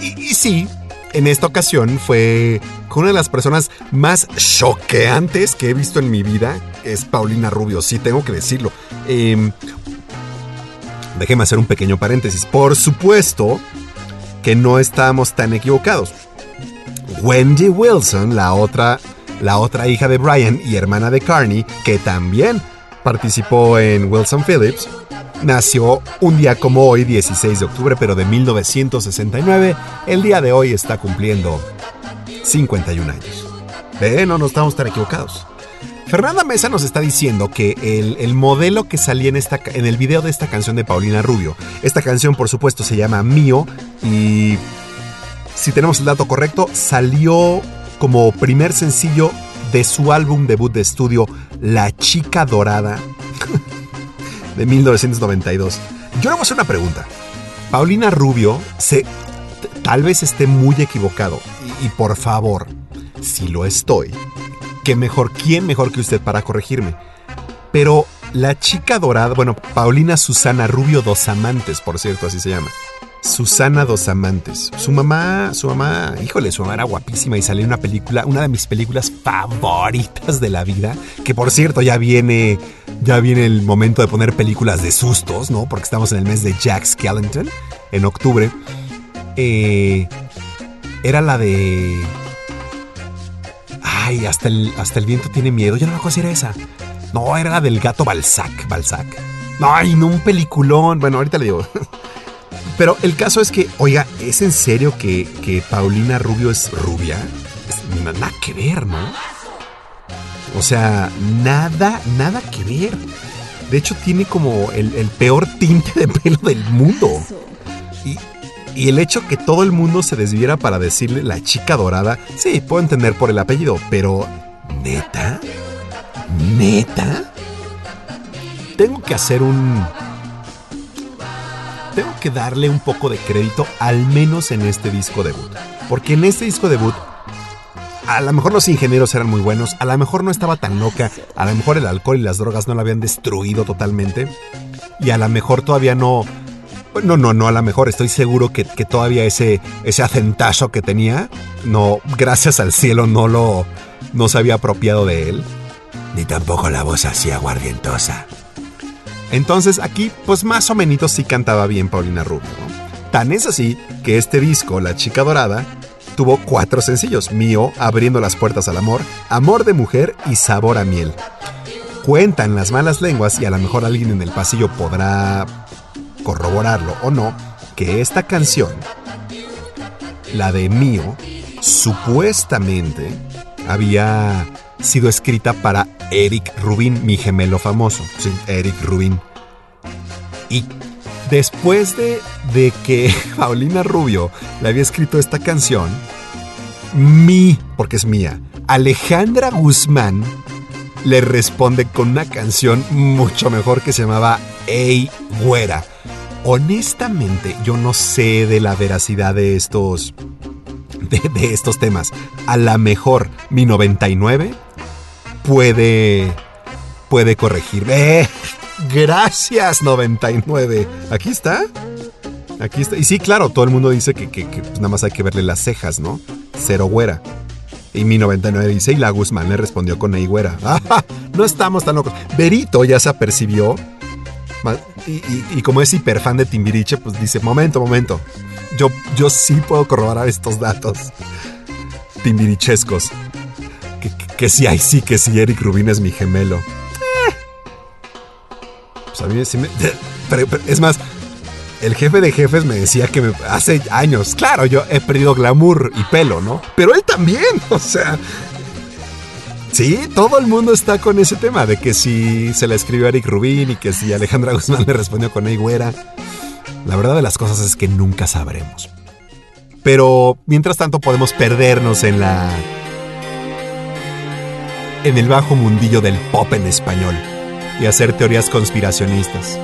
Y, y sí, en esta ocasión fue con una de las personas más choqueantes que he visto en mi vida. Es Paulina Rubio, sí, tengo que decirlo. Eh, déjeme hacer un pequeño paréntesis. Por supuesto que no estábamos tan equivocados. Wendy Wilson, la otra, la otra hija de Brian y hermana de Carney, que también participó en Wilson Phillips, nació un día como hoy, 16 de octubre, pero de 1969. El día de hoy está cumpliendo 51 años. Ve, no, no estamos tan equivocados. Fernanda Mesa nos está diciendo que el, el modelo que salía en, esta, en el video de esta canción de Paulina Rubio, esta canción por supuesto se llama Mío y si tenemos el dato correcto, salió como primer sencillo de su álbum debut de estudio La Chica Dorada [laughs] de 1992. Yo le voy a hacer una pregunta. Paulina Rubio se tal vez esté muy equivocado y, y por favor, si lo estoy, que mejor, ¿quién mejor que usted para corregirme? Pero la chica dorada, bueno, Paulina Susana Rubio Dos Amantes, por cierto, así se llama. Susana Dos Amantes. Su mamá, su mamá, híjole, su mamá era guapísima y salió en una película, una de mis películas favoritas de la vida, que por cierto ya viene, ya viene el momento de poner películas de sustos, ¿no? Porque estamos en el mes de Jack Skellington, en octubre. Eh, era la de... Ay, hasta el, hasta el viento tiene miedo. Yo no me acuerdo si era esa. No, era la del gato Balzac. Balzac. Ay, no, un peliculón. Bueno, ahorita le digo. [laughs] Pero el caso es que, oiga, ¿es en serio que, que Paulina Rubio es rubia? Nada que ver, ¿no? O sea, nada, nada que ver. De hecho, tiene como el, el peor tinte de pelo del mundo. Y, y el hecho que todo el mundo se desviera para decirle la chica dorada, sí, puedo entender por el apellido, pero ¿neta? ¿Neta? Tengo que hacer un... Tengo que darle un poco de crédito, al menos en este disco debut. Porque en este disco debut, a lo mejor los ingenieros eran muy buenos, a lo mejor no estaba tan loca, a lo mejor el alcohol y las drogas no la habían destruido totalmente, y a lo mejor todavía no... No, no, no, a lo mejor estoy seguro que, todavía ese, ese acentazo que tenía, no, gracias al cielo no lo, no se había apropiado de él. Ni tampoco la voz así aguardientosa. Entonces aquí, pues más o menos sí cantaba bien Paulina Rubio. ¿no? Tan es así que este disco, La Chica Dorada, tuvo cuatro sencillos. Mío, Abriendo las Puertas al Amor, Amor de Mujer y Sabor a Miel. Cuentan las malas lenguas y a lo mejor alguien en el pasillo podrá corroborarlo o no, que esta canción, la de Mío, supuestamente había sido escrita para Eric Rubin, mi gemelo famoso. Sí, Eric Rubin. Y después de, que [laughs] Paulina Rubio le había escrito esta canción, mi, porque es mía, Alejandra Guzmán le responde con una canción mucho mejor que se llamaba Ey Güera. Honestamente, yo no sé de la veracidad de estos. De, de estos temas. A lo mejor mi 99 puede. puede corregir. ¡Eh! Gracias, 99. Aquí está. Aquí está. Y sí, claro, todo el mundo dice que, que- pues, nada más hay que verle las cejas, ¿no? Cero güera. Y mi 99 dice, y la Guzmán le respondió con ey güera. [laughs] ¡Ah! No estamos tan locos. Berito ya se apercibió. Y, y- como es hiper fan de Timbiriche, pues dice, momento, momento. Yo, yo sí puedo corroborar estos datos timbirichescos. Que, sí, ay, sí, que sí, Eric Rubin es mi gemelo. Eh. Pues a mí me... pero- pero es más, el jefe de jefes me decía que me- hace años, claro, yo he perdido glamour y pelo, ¿no? Pero él también, [laughs] o sea... Sí, todo el mundo está con ese tema de que si se la escribió Eric Rubin y que si Alejandra [laughs] Guzmán le respondió con Ey güera. La verdad de las cosas es que nunca sabremos. Pero mientras tanto podemos perdernos en la. En el bajo mundillo del pop en español y hacer teorías conspiracionistas.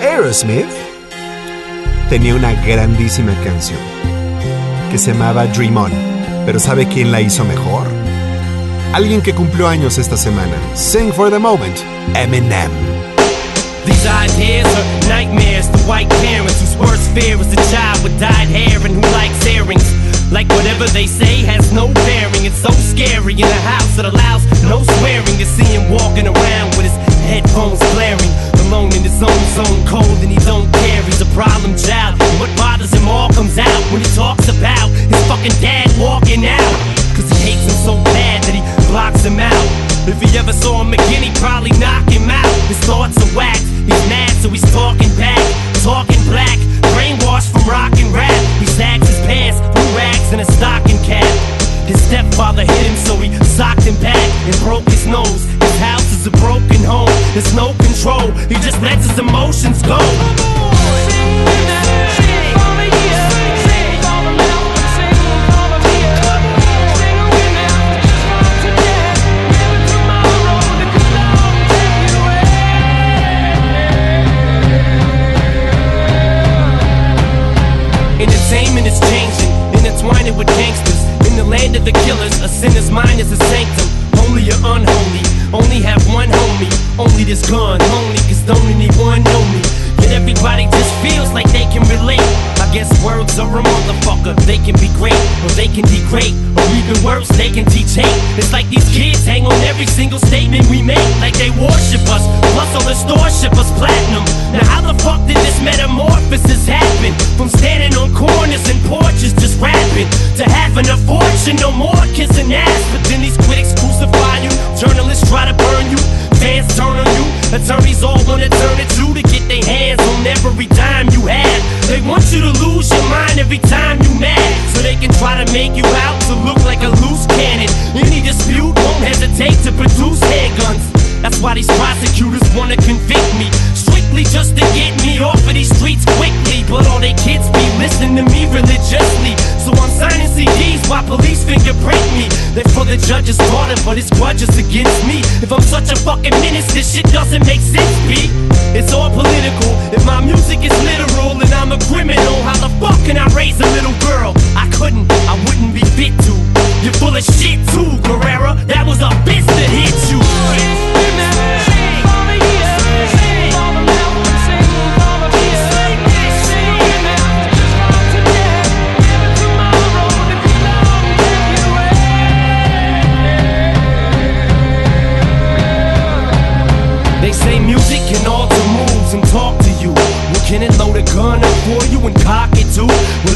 Aerosmith tenía una grandísima canción que se llamaba Dream On, pero ¿sabe quién la hizo mejor? Alguien que cumplió años esta semana. Sing for the moment, Eminem. These ideas are nightmares to white parents whose worst fear child with dyed hair and who likes earrings. Like whatever they say has no bearing. It's so scary in a house that allows no swearing to see him walking around with his headphones blaring. Alone in his own zone, cold and he don't care. He's a problem child. And what bothers him all comes out when he talks about his fucking dad walking out. Cause he hates him so bad that he blocks him out. If he ever saw him again, he'd probably knock him out. His thoughts are whacked. He's mad, so he's talking back. Talking black, brainwashed from rock and rap. He sags his pants, rags, and a stocking cap. His stepfather hit him, so he socked him back and broke his nose. His house is a broken home. There's no control. He just lets his emotions go. Entertainment is changing, intertwining with gangsters. In the land of the killers, a sinner's mind is a sanctum. Only or unholy, only have one homie. Only this gun, only cause don't anyone know me. Yet everybody just feels like they can relate. I guess words are a motherfucker. They can be great, or they can degrade, or even worse, they can teach hate. It's like these kids hang on every single statement we make, like they worship us. Plus, all the store ship us platinum. Now, how the fuck did this metamorphosis happen? From standing on corners and porches just rapping to having a fortune, no more kissing ass. But then these critics crucify you, journalists try to burn you, fans turn on you, attorneys all wanna turn it to to get their hands on every dime you have. They want you to lose your mind every time you mad, so they can try to make you out to look like a loose cannon. Any dispute won't hesitate to produce handguns. That's why these prosecutors wanna convict me Strictly just to get me off of these streets quickly. But all they kids be listening to me religiously. So I'm signing CDs while police fingerprint me. They're for the judge's daughter but it's grudges against me. If I'm such a fucking menace this shit doesn't make sense, B. It's all political. If my music is literal and I'm a criminal How the fuck can I raise a little girl? I couldn't, I wouldn't be fit to. You're full of shit too, Carrera That was a bitch that hit you up for you and cock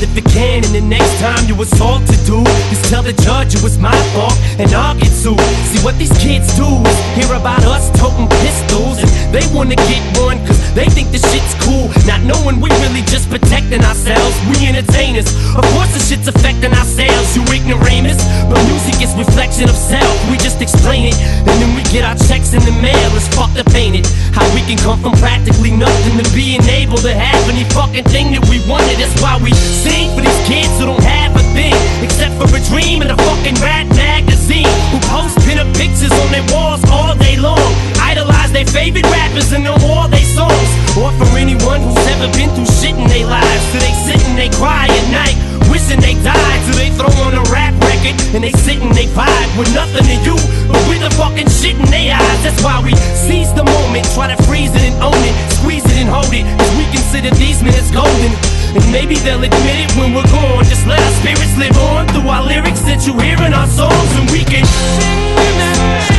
if it can, and the next time you assault to do, just tell the judge it was my fault and I'll get sued. See what these kids do is hear about us toting pistols and they wanna get one cause they think the shit's cool. Not knowing we really just protecting ourselves. We entertainers. Of course, the shit's affecting ourselves, you ignoramus. But music is reflection of self. We just explain it and then we get our checks in the mail. Fucked up, ain't it? How we can come from practically nothing to being able to have any fucking thing that we wanted. That's why we sing for these kids who don't have a thing except for a dream and a fucking rat magazine. Who post pinup pictures on their walls all day long. Idolize their favorite rappers and know all their songs. Or for anyone who's ever been through shit in their lives. So they sit and they cry at night, wishing they died. So they throw on a rap record and they sit and they vibe with nothing to you, but with the fucking shit in their eyes. That's why we seize the moment, try to freeze it and own it, squeeze it and hold it. Cause we consider these minutes golden. And maybe they'll admit it when we're gone. Just let our spirits live on through our lyrics that you hear in our songs, and we can sing Tomorrow,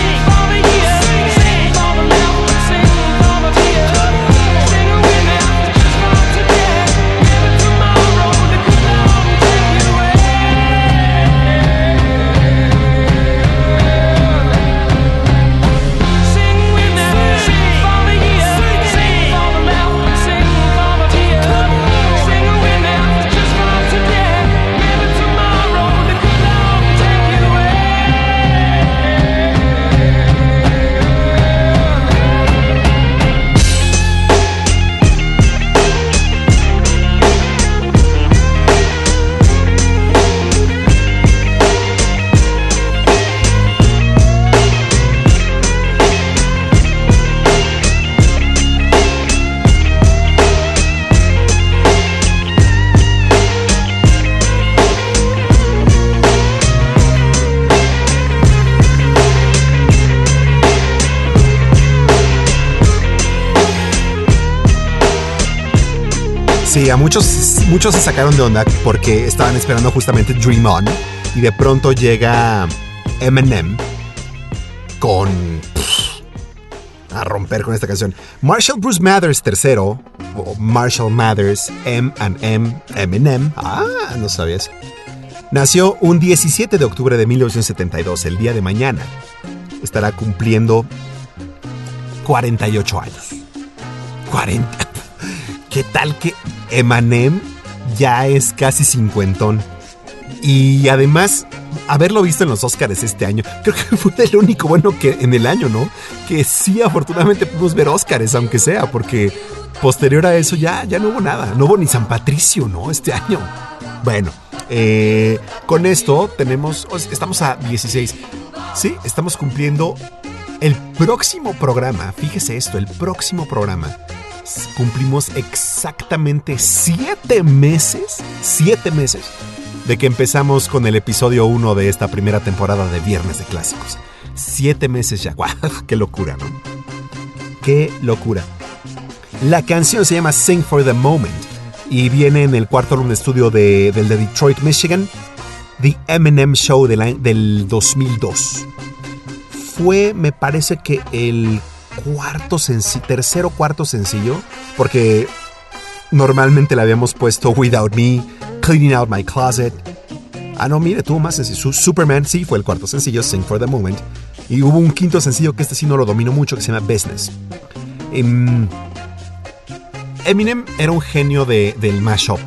Sí, a muchos, muchos se sacaron de onda porque estaban esperando justamente Dream On y de pronto llega Eminem con a romper con esta canción. Marshall Bruce Mathers III o Marshall Mathers M M Eminem. Ah, no sabías. Nació un 17 de octubre de 1972, el día de mañana. Estará cumpliendo 48 años. 40. ¿Qué tal que Eminem ya es casi cincuentón? Y además, haberlo visto en los Oscars este año, creo que [laughs] fue el único bueno que en el año, ¿no? Que sí, afortunadamente pudimos ver Oscars, aunque sea, porque posterior a eso ya, ya no hubo nada. No hubo ni San Patricio, ¿no? Este año. Bueno, eh, con esto tenemos, estamos a 16. Sí, estamos cumpliendo el próximo programa. Fíjese esto, el próximo programa. Cumplimos exactamente siete meses, siete meses de que empezamos con el episodio 1 de esta primera temporada de Viernes de Clásicos. Siete meses ya. [laughs] ¡Guau! ¡Qué locura, ¿no? ¡Qué locura! La canción se llama Sing for the Moment y viene en el cuarto álbum de estudio de, del de Detroit, Michigan, The Eminem Show del, del 2002. Fue, me parece que el cuarto sencillo, tercero cuarto sencillo, porque normalmente le habíamos puesto Without Me, Cleaning Out My Closet. Ah, no, mire, tuvo más sencillo. Su- Superman sí fue el cuarto sencillo, Sing for the Moment. Y hubo un quinto sencillo que este sí no lo domino mucho, que se llama Business. Em, Eminem era un genio de- del mashup.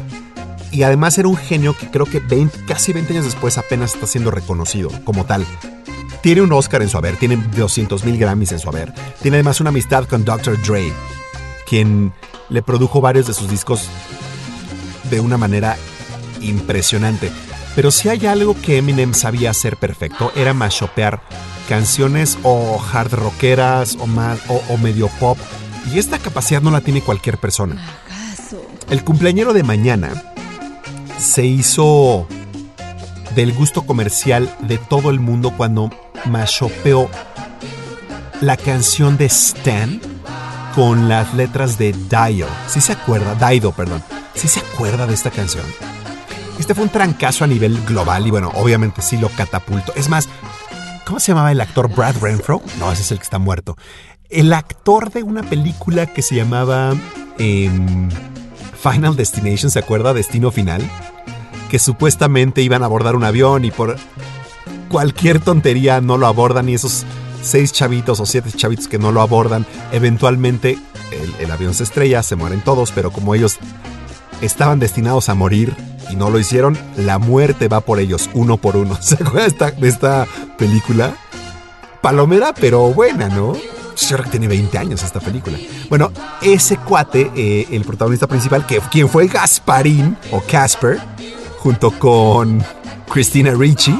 Y además era un genio que creo que 20 casi 20 años después apenas está siendo reconocido como tal. Tiene un Oscar en su haber, tiene 200 mil Grammys en su haber. Tiene además una amistad con Dr. Dre, quien le produjo varios de sus discos de una manera impresionante. Pero si hay algo que Eminem sabía hacer perfecto, era mashupear canciones o hard rockeras o, más, o, o medio pop. Y esta capacidad no la tiene cualquier persona. El cumpleañero de mañana se hizo del gusto comercial de todo el mundo cuando mashupeó la canción de Stan con las letras de Dio. Si se acuerda, Dido, perdón. Si se acuerda de esta canción. Este fue un trancazo a nivel global y bueno, obviamente sí lo catapultó. Es más, ¿cómo se llamaba el actor Brad Renfro? No, ese es el que está muerto. El actor de una película que se llamaba em, Final Destination, ¿se acuerda? Destino Final. Que supuestamente iban a abordar un avión y por cualquier tontería no lo abordan y esos seis chavitos o siete chavitos que no lo abordan, eventualmente el, avión se estrella, se mueren todos, pero como ellos estaban destinados a morir y no lo hicieron, la muerte va por ellos, uno por uno. [laughs] ¿Se acuerda de esta, película? Palomera, pero buena, ¿no? Yo que tiene 20 años esta película. Bueno, ese cuate, eh, el protagonista principal, que quien fue Gasparín o Casper, junto con Christina Ricci.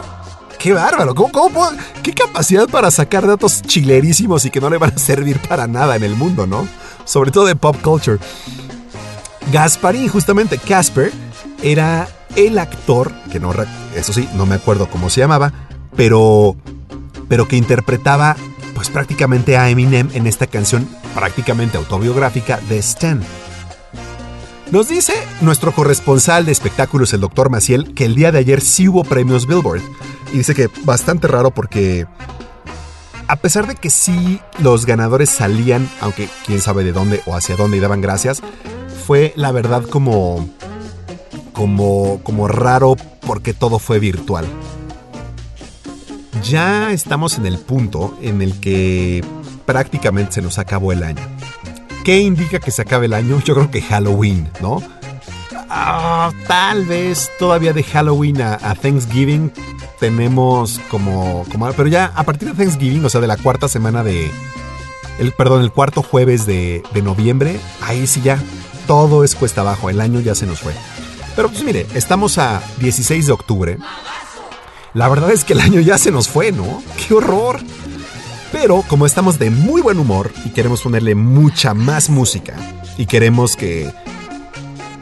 ¡Qué bárbaro! ¿Cómo, cómo qué capacidad para sacar datos chilerísimos y que no le van a servir para nada en el mundo, ¿no? Sobre todo de pop culture. Gasparín, justamente, Casper, era el actor, que no, eso sí, no me acuerdo cómo se llamaba, pero, pero que interpretaba pues prácticamente a Eminem en esta canción prácticamente autobiográfica de Stan. Nos dice nuestro corresponsal de espectáculos, el doctor Maciel, que el día de ayer sí hubo premios Billboard. Y dice que bastante raro porque a pesar de que sí los ganadores salían, aunque quién sabe de dónde o hacia dónde y daban gracias, fue la verdad como como como raro porque todo fue virtual. Ya estamos en el punto en el que prácticamente se nos acabó el año. ¿Qué indica que se acabe el año? Yo creo que Halloween, ¿no? Ah, tal vez todavía de Halloween a, Thanksgiving tenemos como, como... Pero ya a partir de Thanksgiving, o sea, de la cuarta semana de... El, perdón, el cuarto jueves de, de noviembre, ahí sí ya todo es cuesta abajo, el año ya se nos fue. Pero pues mire, estamos a 16 de octubre. La verdad es que el año ya se nos fue, ¿no? ¡Qué horror! Pero como estamos de muy buen humor y queremos ponerle mucha más música y queremos que...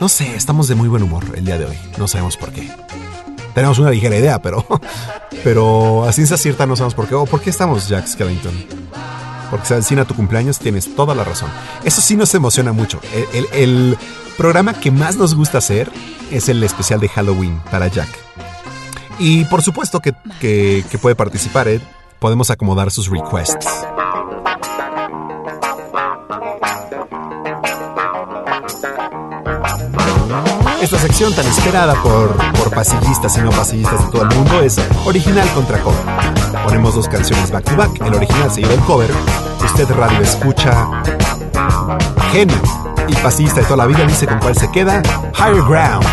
No sé, estamos de muy buen humor el día de hoy. No sabemos por qué. Tenemos una ligera idea, pero... [laughs] Pero a ciencia cierta no sabemos por qué. ¿O por qué estamos, Jack Skellington? porque se avecina tu cumpleaños, tienes toda la razón. Eso sí nos emociona mucho. El, programa que más nos gusta hacer es el especial de Halloween para Jack. Y por supuesto que, que- que puede participar, ¿eh? Podemos acomodar sus requests. Esta sección tan esperada por, por pasillistas y no pasillistas de todo el mundo es original contra cover. Ponemos dos canciones back to back, el original seguido del cover. Usted radio escucha genio y pasillista de toda la vida dice con cuál se queda Higher Ground.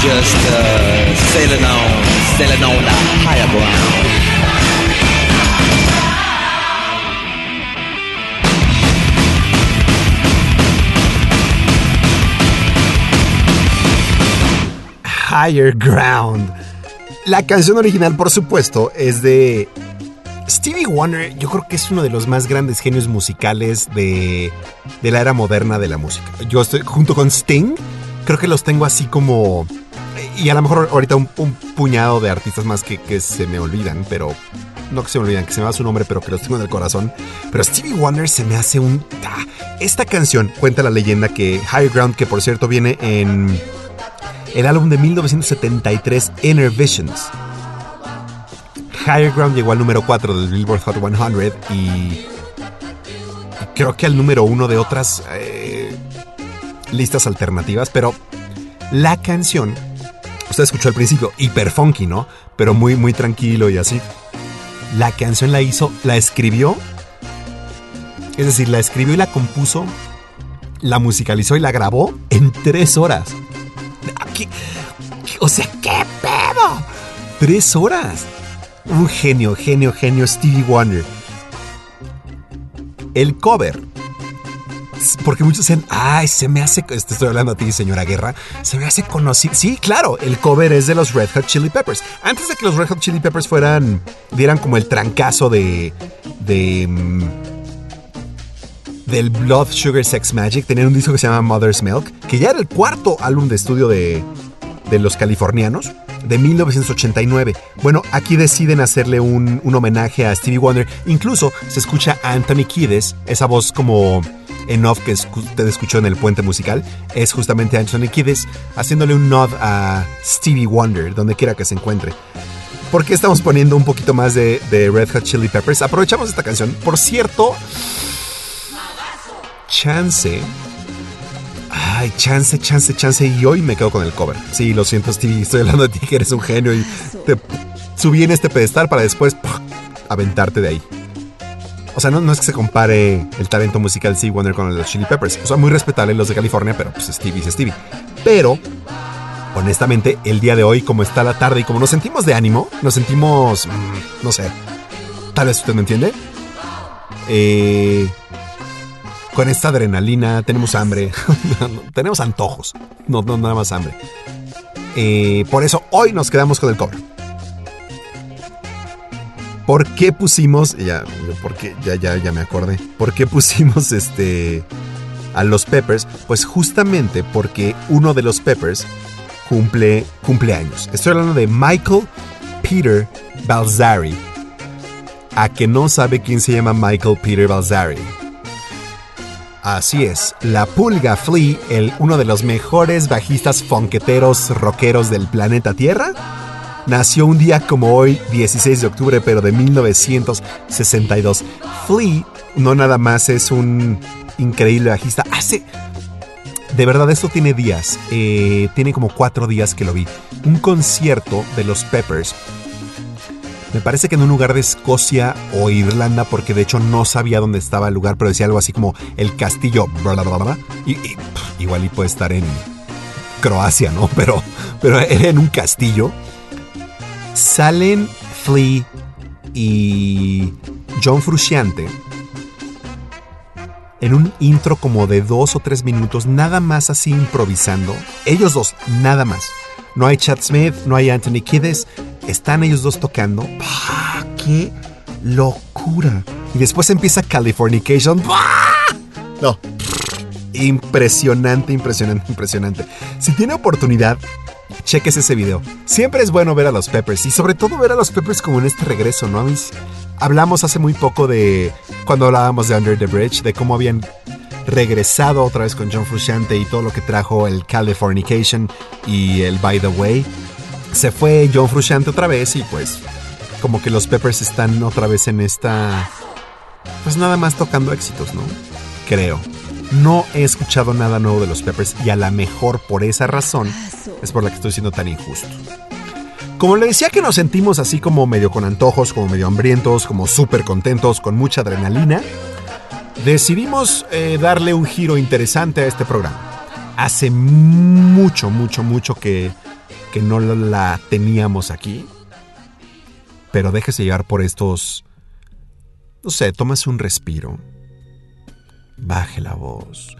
Just uh, sailing on, sailing on the higher ground. Higher Ground. La canción original, por supuesto, es de Stevie Wonder. Yo creo que es uno de los más grandes genios musicales de, de la era moderna de la música. Yo estoy junto con Sting. Creo que los tengo así como... Y a lo mejor ahorita un, puñado de artistas más que, que se me olvidan, pero... No que se me olvidan, que se me va su nombre, pero que los tengo en el corazón. Pero Stevie Wonder se me hace un... ah, Esta canción cuenta la leyenda que Higher Ground, que por cierto viene en el álbum de 1973 Inner Visions. Higher Ground llegó al número 4 del Billboard Hot 100 y creo que al número 1 de otras eh, listas alternativas, pero la canción, usted escuchó al principio, hiper funky, ¿no? Pero muy, muy tranquilo y así. La canción la hizo, la escribió, es decir, la escribió y la compuso, la musicalizó y la grabó en tres horas. ¿Qué- qué- O sea, ¿qué pedo? Tres horas. Un genio, genio, genio Stevie Wonder. El cover. Porque muchos dicen, ay, se me hace, te estoy hablando a ti, señora Guerra, se me hace conocido. Sí, claro, el cover es de los Red Hot Chili Peppers. Antes de que los Red Hot Chili Peppers fueran, dieran como el trancazo de, de, mm, del Blood Sugar Sex Magic, tenían un disco que se llama Mother's Milk, que ya era el cuarto álbum de estudio de, de los californianos, de 1989. Bueno, aquí deciden hacerle un, un homenaje a Stevie Wonder. Incluso se escucha a Anthony Kiedis, esa voz como en off que usted escuchó en el puente musical, es justamente Anthony Kiedis haciéndole un nod a Stevie Wonder, donde quiera que se encuentre. ¿Por qué estamos poniendo un poquito más de, de Red Hot Chili Peppers? Aprovechamos esta canción. Por cierto, chance. Ay, chance, chance, chance. Y hoy me quedo con el cover. Sí, lo siento, Stevie. Estoy hablando de ti, que eres un genio. Y te subí en este pedestal para después aventarte de ahí. O sea, no, no es que se compare el talento musical de Stevie Wonder con el de los Chili Peppers. O sea, muy respetable los de California, pero pues Stevie es Stevie. Pero, honestamente, el día de hoy, como está la tarde y como nos sentimos de ánimo, nos sentimos, mm, no sé, tal vez usted me entiende. Eh, con esta adrenalina tenemos hambre, [laughs] tenemos antojos, no, no nada más hambre. Eh, por eso hoy nos quedamos con el cover. ¿Por qué pusimos, ya, porque ya, ya, ya me acordé, por qué pusimos este a los Peppers? Pues justamente porque uno de los Peppers cumple cumpleaños. Estoy hablando de Michael Peter Balzari. A que no sabe quién se llama Michael Peter Balzari. Así es, la Pulga Flea, el, uno de los mejores bajistas fonqueteros rockeros del planeta Tierra, nació un día como hoy, 16 de octubre, pero de 1962. Flea no nada más es un increíble bajista, hace... De verdad, esto tiene días, eh, tiene como cuatro días que lo vi. Un concierto de los Peppers me parece que en un lugar de Escocia o Irlanda, porque de hecho no sabía dónde estaba el lugar, pero decía algo así como el castillo, bla, bla, bla. Y, igual y puede estar en Croacia, ¿no? [laughs] Pero, pero era en un castillo. Salen Flea y John Frusciante en un intro como de dos o tres minutos, nada más así improvisando. Ellos dos, nada más. No hay Chad Smith, no hay Anthony Kiedis. Están ellos dos tocando. ¡Pah! ¡Qué locura! Y después empieza Californication. ¡Pah! No. Impresionante, impresionante, impresionante. Si tiene oportunidad, cheques ese video. Siempre es bueno ver a los Peppers y sobre todo ver a los Peppers como en este regreso, ¿no? Mí hablamos hace muy poco de cuando hablábamos de Under the Bridge, de cómo habían regresado otra vez con John Frusciante y todo lo que trajo el Californication y el By the Way. Se fue John Frusciante otra vez y pues como que los Peppers están otra vez en esta pues nada más tocando éxitos, ¿no? Creo. No he escuchado nada nuevo de los Peppers y a lo mejor por esa razón es por la que estoy siendo tan injusto. Como le decía que nos sentimos así como medio con antojos, como medio hambrientos, como súper contentos, con mucha adrenalina, decidimos eh, darle un giro interesante a este programa. Hace mucho, mucho, mucho que, que no la teníamos aquí. Pero déjese llevar por estos... No sé, tómase un respiro. Baje la voz.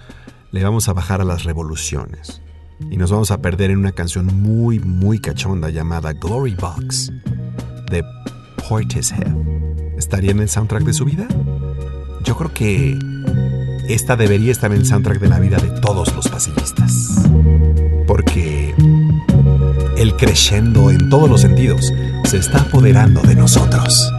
Le vamos a bajar a las revoluciones. Y nos vamos a perder en una canción muy, muy cachonda llamada Glory Box de Portishead. ¿Estaría en el soundtrack de su vida? Yo creo que esta debería estar en el soundtrack de la vida de todos los pasillistas. Porque el crescendo en todos los sentidos se está apoderando de nosotros.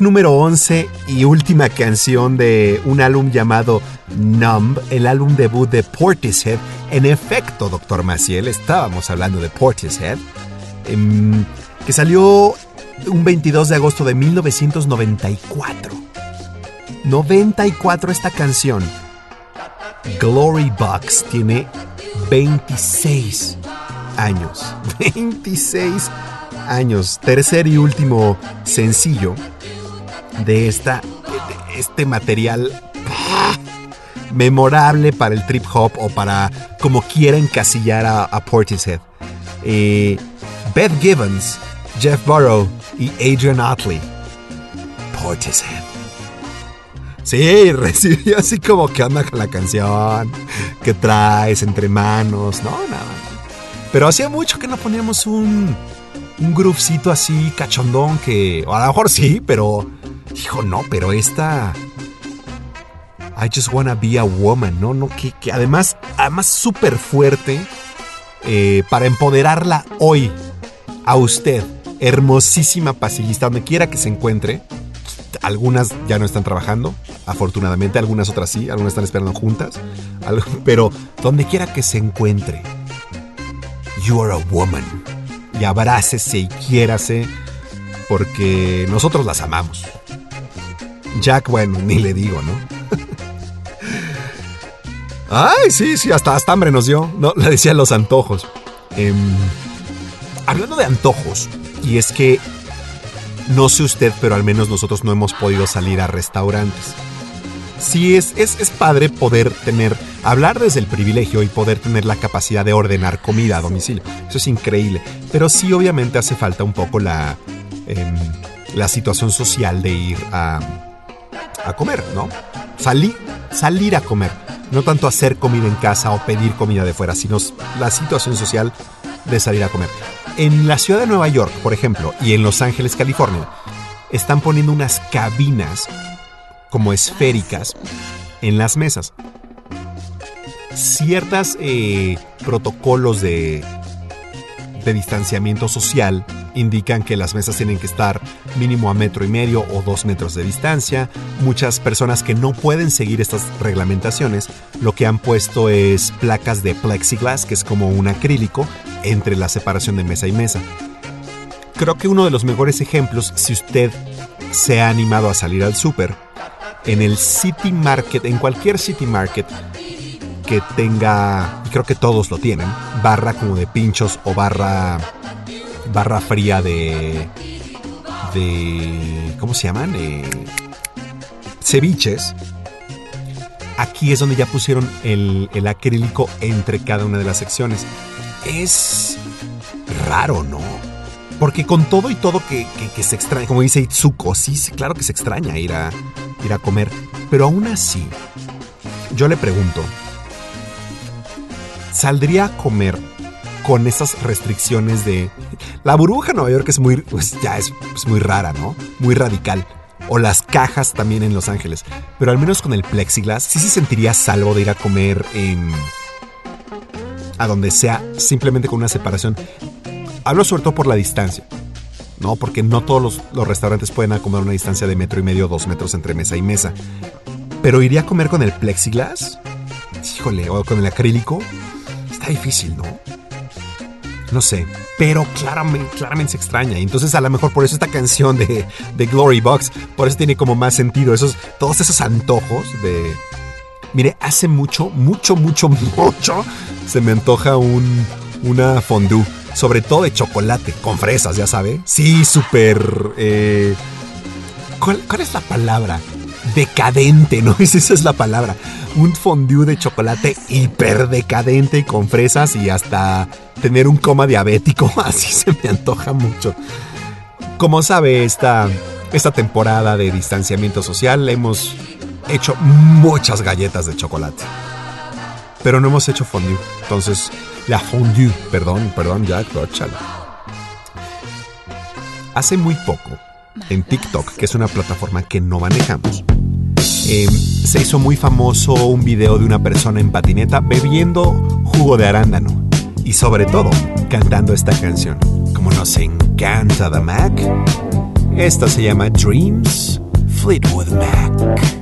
Número 11 y última canción de un álbum llamado Numb, el álbum debut de Portishead. En efecto, doctor Maciel, estábamos hablando de Portishead, em, que salió un 22 de agosto de 1994. 94 esta canción. Glory Box tiene 26 años. [laughs] 26 años. Tercer y último sencillo de esta este material memorable para el trip hop o para como quiera encasillar a, Portishead. Eh, Beth Gibbons, Jeff Burrow y Adrian Otley. Portishead. Sí, [laughs] recibió así como que anda con la canción, que traes entre manos, no, nada. Pero hacía mucho que no poníamos un, un groovecito así cachondón que, a lo mejor sí, pero, hijo, no, pero esta... I just wanna be a woman, ¿no? no que, además, además súper fuerte eh, para empoderarla hoy a usted, hermosísima pasillista, donde quiera que se encuentre. Algunas ya no están trabajando, afortunadamente, algunas otras sí, algunas están esperando juntas, pero donde quiera que se encuentre, you are a woman. Y abrácese y quiérase, porque nosotros las amamos. Jack, bueno, ni le digo, ¿no? Ay, sí, sí, hasta, hasta hambre nos dio. No, le decían los antojos. Em, hablando de antojos, y es que no sé usted, pero al menos nosotros no hemos podido salir a restaurantes. Sí, es, es, es padre poder tener, hablar desde el privilegio y poder tener la capacidad de ordenar comida a domicilio. Eso es increíble. Pero sí, obviamente hace falta un poco la, em, la situación social de ir a, a comer, ¿no? Salir, salir a comer. No tanto hacer comida en casa o pedir comida de fuera, sino la situación social de salir a comer. En la ciudad de Nueva York, por ejemplo, y en Los Ángeles, California, están poniendo unas cabinas como esféricas en las mesas. Ciertos protocolos de, de distanciamiento social indican que las mesas tienen que estar mínimo a metro y medio o dos metros de distancia. Muchas personas que no pueden seguir estas reglamentaciones lo que han puesto es placas de plexiglass, que es como un acrílico, entre la separación de mesa y mesa. Creo que uno de los mejores ejemplos, si usted se ha animado a salir al súper, en el City Market, en cualquier City Market que tenga, creo que todos lo tienen, barra como de pinchos o barra barra fría de de ¿cómo se llaman? Eh, ceviches. Aquí es donde ya pusieron el, el acrílico entre cada una de las secciones. Es raro, ¿no? Porque con todo y todo que, que- se extraña, como dice Itsuko, sí, claro que se extraña ir a, ir a comer. Pero aún así, yo le pregunto, ¿saldría a comer con esas restricciones de... La burbuja en Nueva York es muy, pues ya es, es muy rara, ¿no? Muy radical. O las cajas también en Los Ángeles. Pero al menos con el plexiglass, sí se sentiría salvo de ir a comer en... A donde sea, simplemente con una separación. Hablo sobre todo por la distancia. ¿no? Porque no todos los, restaurantes pueden acomodar una distancia de metro y medio o dos metros entre mesa y mesa. Pero iría a comer con el plexiglass. Híjole, o con el acrílico. Está difícil, ¿no? No sé, pero claramente, claramente se extraña. Entonces a lo mejor por eso esta canción de, de Glory Box, por eso tiene como más sentido. Esos, todos esos antojos de... Mire, hace mucho, mucho, mucho, [laughs] mucho se me antoja un, una fondue. Sobre todo de chocolate, con fresas, ya sabe. Sí, súper... eh, ¿cuál, cuál es la palabra? Decadente, ¿no? [laughs] Esa es la palabra. Un fondue de chocolate hiper decadente y con fresas y hasta tener un coma diabético. [laughs] Así se me antoja mucho. Como sabe, esta, esta temporada de distanciamiento social hemos hecho muchas galletas de chocolate. Pero no hemos hecho fondue. Entonces, la fondue, perdón, perdón, Jack, óchala. hace muy poco, en TikTok, que es una plataforma que no manejamos, eh, se hizo muy famoso un video de una persona en patineta bebiendo jugo de arándano y sobre todo cantando esta canción. Como nos encanta The Mac, esta se llama Dreams Fleetwood Mac.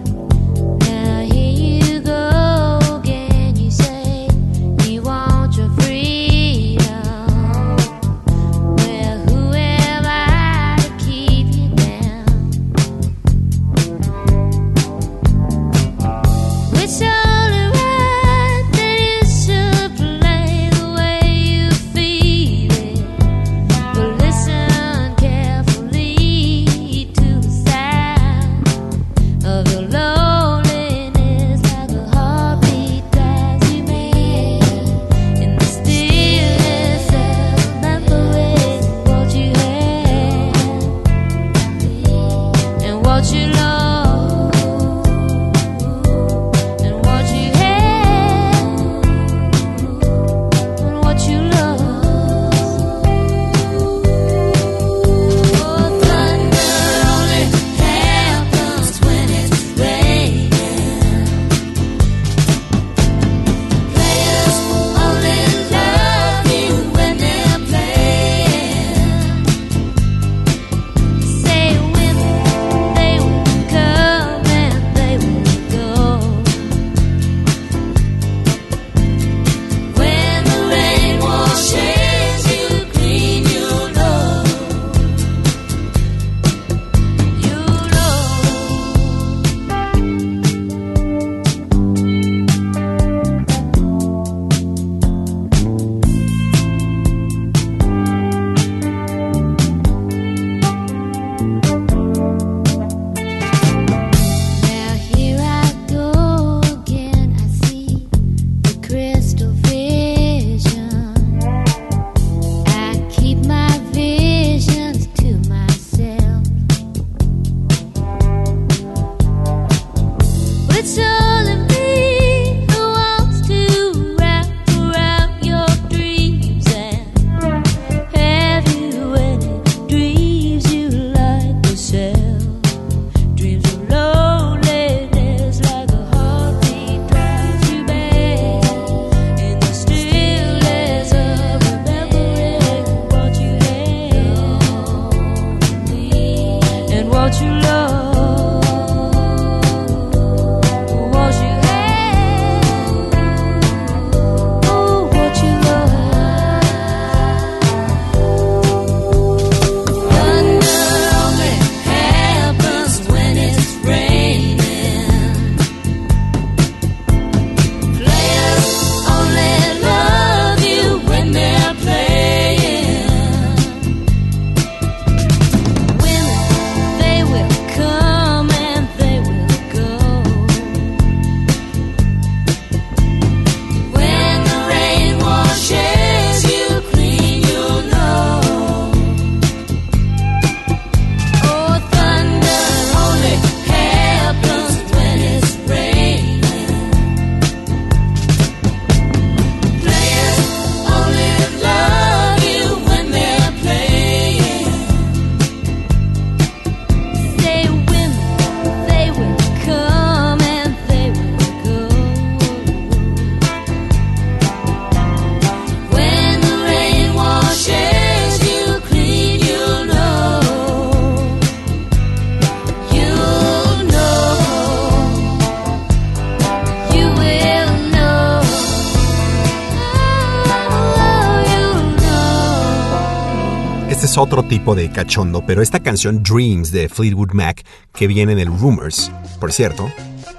Tipo de cachondo, pero esta canción Dreams de Fleetwood Mac, que viene del Rumors, por cierto,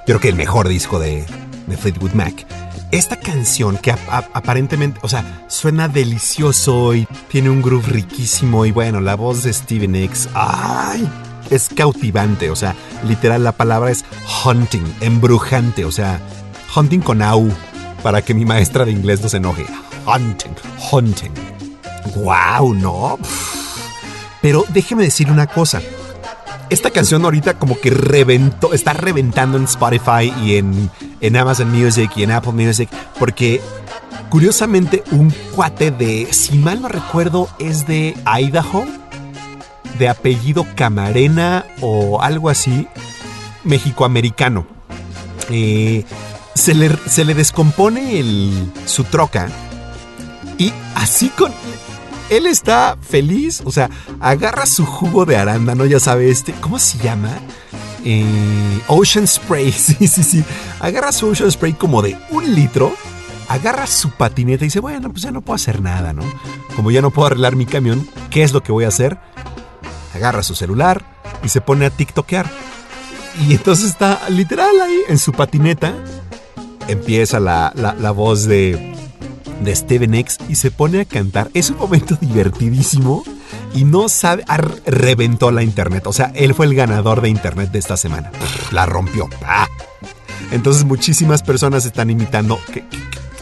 creo que el mejor disco de, de Fleetwood Mac. Esta canción que ap- ap- aparentemente, o sea, suena delicioso y tiene un groove riquísimo y bueno, la voz de Steven Nicks, ¡ay! Es cautivante, o sea, literal la palabra es hunting, embrujante, o sea, hunting con au, para que mi maestra de inglés no se enoje. Hunting, hunting. ¡Wow! ¿No? Pff. Pero déjeme decir una cosa. Esta canción ahorita como que reventó, está reventando en Spotify y en, en Amazon Music y en Apple Music, porque curiosamente un cuate de, si mal no recuerdo, es de Idaho. de apellido Camarena o algo así, mexicoamericano. Eh, se, le, se le descompone su troca y así con... Él está feliz, o sea, agarra su jugo de arándano, ya sabe, este, ¿cómo se llama? Eh, Ocean Spray, [laughs] sí, sí, sí. Agarra su Ocean Spray como de un litro, agarra su patineta y dice, bueno, pues ya no puedo hacer nada, ¿no? Como ya no puedo arreglar mi camión, ¿qué es lo que voy a hacer? Agarra su celular y se pone a tiktokear. Y entonces está literal ahí en su patineta. Empieza la, la- la voz de, de Steven X y se pone a cantar. Es un momento divertidísimo y no sabe. reventó la internet. O sea, él fue el ganador de internet de esta semana. La rompió. ¡Ah! Entonces, muchísimas personas están imitando. que-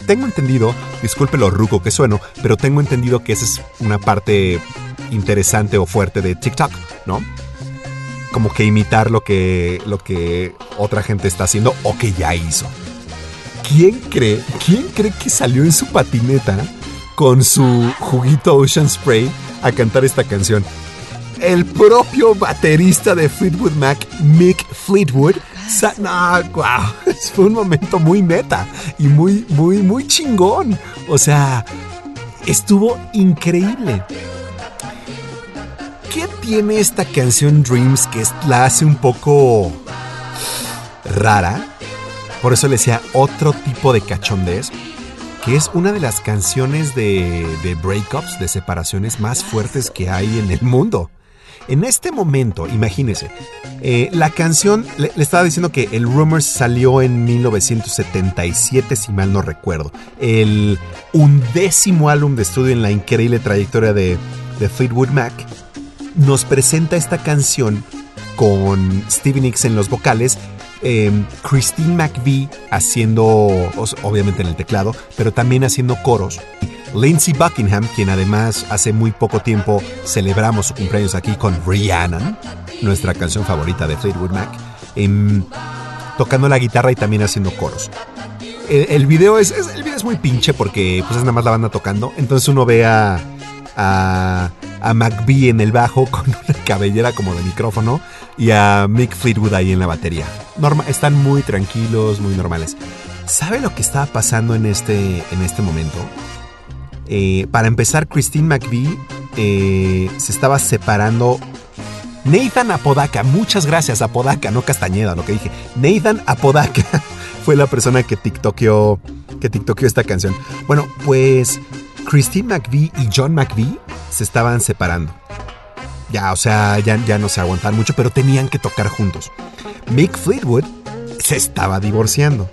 tengo entendido, disculpe lo ruco que sueno, pero tengo entendido que esa es una parte interesante o fuerte de TikTok, ¿no? como que imitar lo que, lo que otra gente está haciendo o que ya hizo. ¿Quién cree, quién cree que salió en su patineta con su juguito Ocean Spray a cantar esta canción? El propio baterista de Fleetwood Mac, Mick Fleetwood. No, wow, [laughs] fue un momento muy meta y muy, muy, muy chingón. O sea, estuvo increíble. ¿Qué tiene esta canción Dreams que la hace un poco rara? Por eso le decía otro tipo de cachondez, que es una de las canciones de, de breakups, de separaciones más fuertes que hay en el mundo. En este momento, imagínese, eh, la canción, le, le estaba diciendo que el Rumors salió en 1977, si mal no recuerdo. El undécimo álbum de estudio en la increíble trayectoria de, de Fleetwood Mac nos presenta esta canción con Stevie Nicks en los vocales, eh, Christine McVie haciendo, obviamente en el teclado, pero también haciendo coros. Lindsey Buckingham, quien además hace muy poco tiempo celebramos su cumpleaños aquí con Rhiannon, nuestra canción favorita de Fleetwood Mac, em, tocando la guitarra y también haciendo coros. El, video es, el video es muy pinche porque pues es nada más la banda tocando. Entonces uno ve a, a McVie en el bajo [laughs] con una cabellera como de micrófono y a Mick Fleetwood ahí en la batería. Norma, están muy tranquilos, muy normales. ¿Sabe lo que estaba pasando en este, en este momento? Eh, para empezar, Christine McVie eh, se estaba separando. Nathan Apodaca, muchas gracias, Apodaca, no Castañeda, lo que dije. Nathan Apodaca [laughs] fue la persona que tiktokeó, que tiktokeó esta canción. Bueno, pues Christine McVie y John McVie se estaban separando. Ya, o sea, ya, ya no se aguantaban mucho, pero tenían que tocar juntos. Mick Fleetwood se estaba divorciando.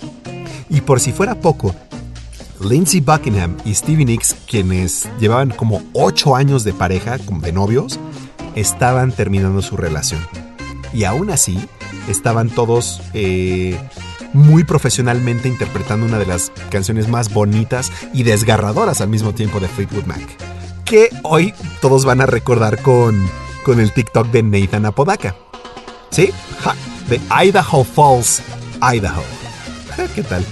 Y por si fuera poco, Lindsey Buckingham y Stevie Nicks, quienes llevaban como 8 años de pareja, de novios, estaban terminando su relación. Y aún así, estaban todos eh, muy profesionalmente interpretando una de las canciones más bonitas y desgarradoras al mismo tiempo de Fleetwood Mac. Que hoy todos van a recordar con, con el TikTok de Nathan Apodaca. ¿Sí? De Idaho Falls, Idaho. ¿Qué tal?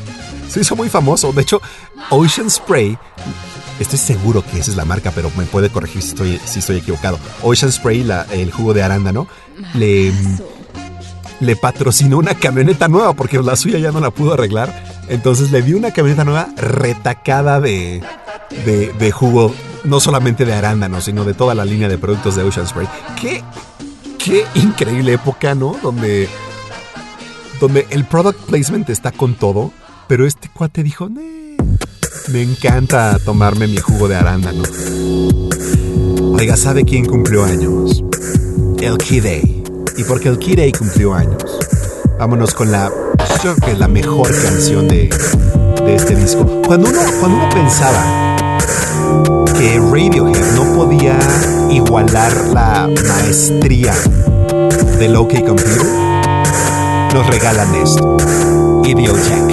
Se hizo muy famoso. De hecho, Ocean Spray, estoy seguro que esa es la marca, pero me puede corregir si estoy, si estoy equivocado. Ocean Spray, el jugo de arándano, le, le patrocinó una camioneta nueva porque la suya ya no la pudo arreglar. Entonces le dio una camioneta nueva retacada de, de, jugo, no solamente de arándano, sino de toda la línea de productos de Ocean Spray. Qué, qué increíble época, ¿no? Donde, donde el product placement está con todo, pero este cuate dijo, "Nee, me encanta tomarme mi jugo de arándano. Oiga, ¿sabe quién cumplió años? El Day. Y porque el Day cumplió años, vámonos con la, que la mejor canción de, de este disco. Cuando uno, cuando uno pensaba que Radiohead no podía igualar la maestría del OK Computer, nos regalan esto. Idiotech.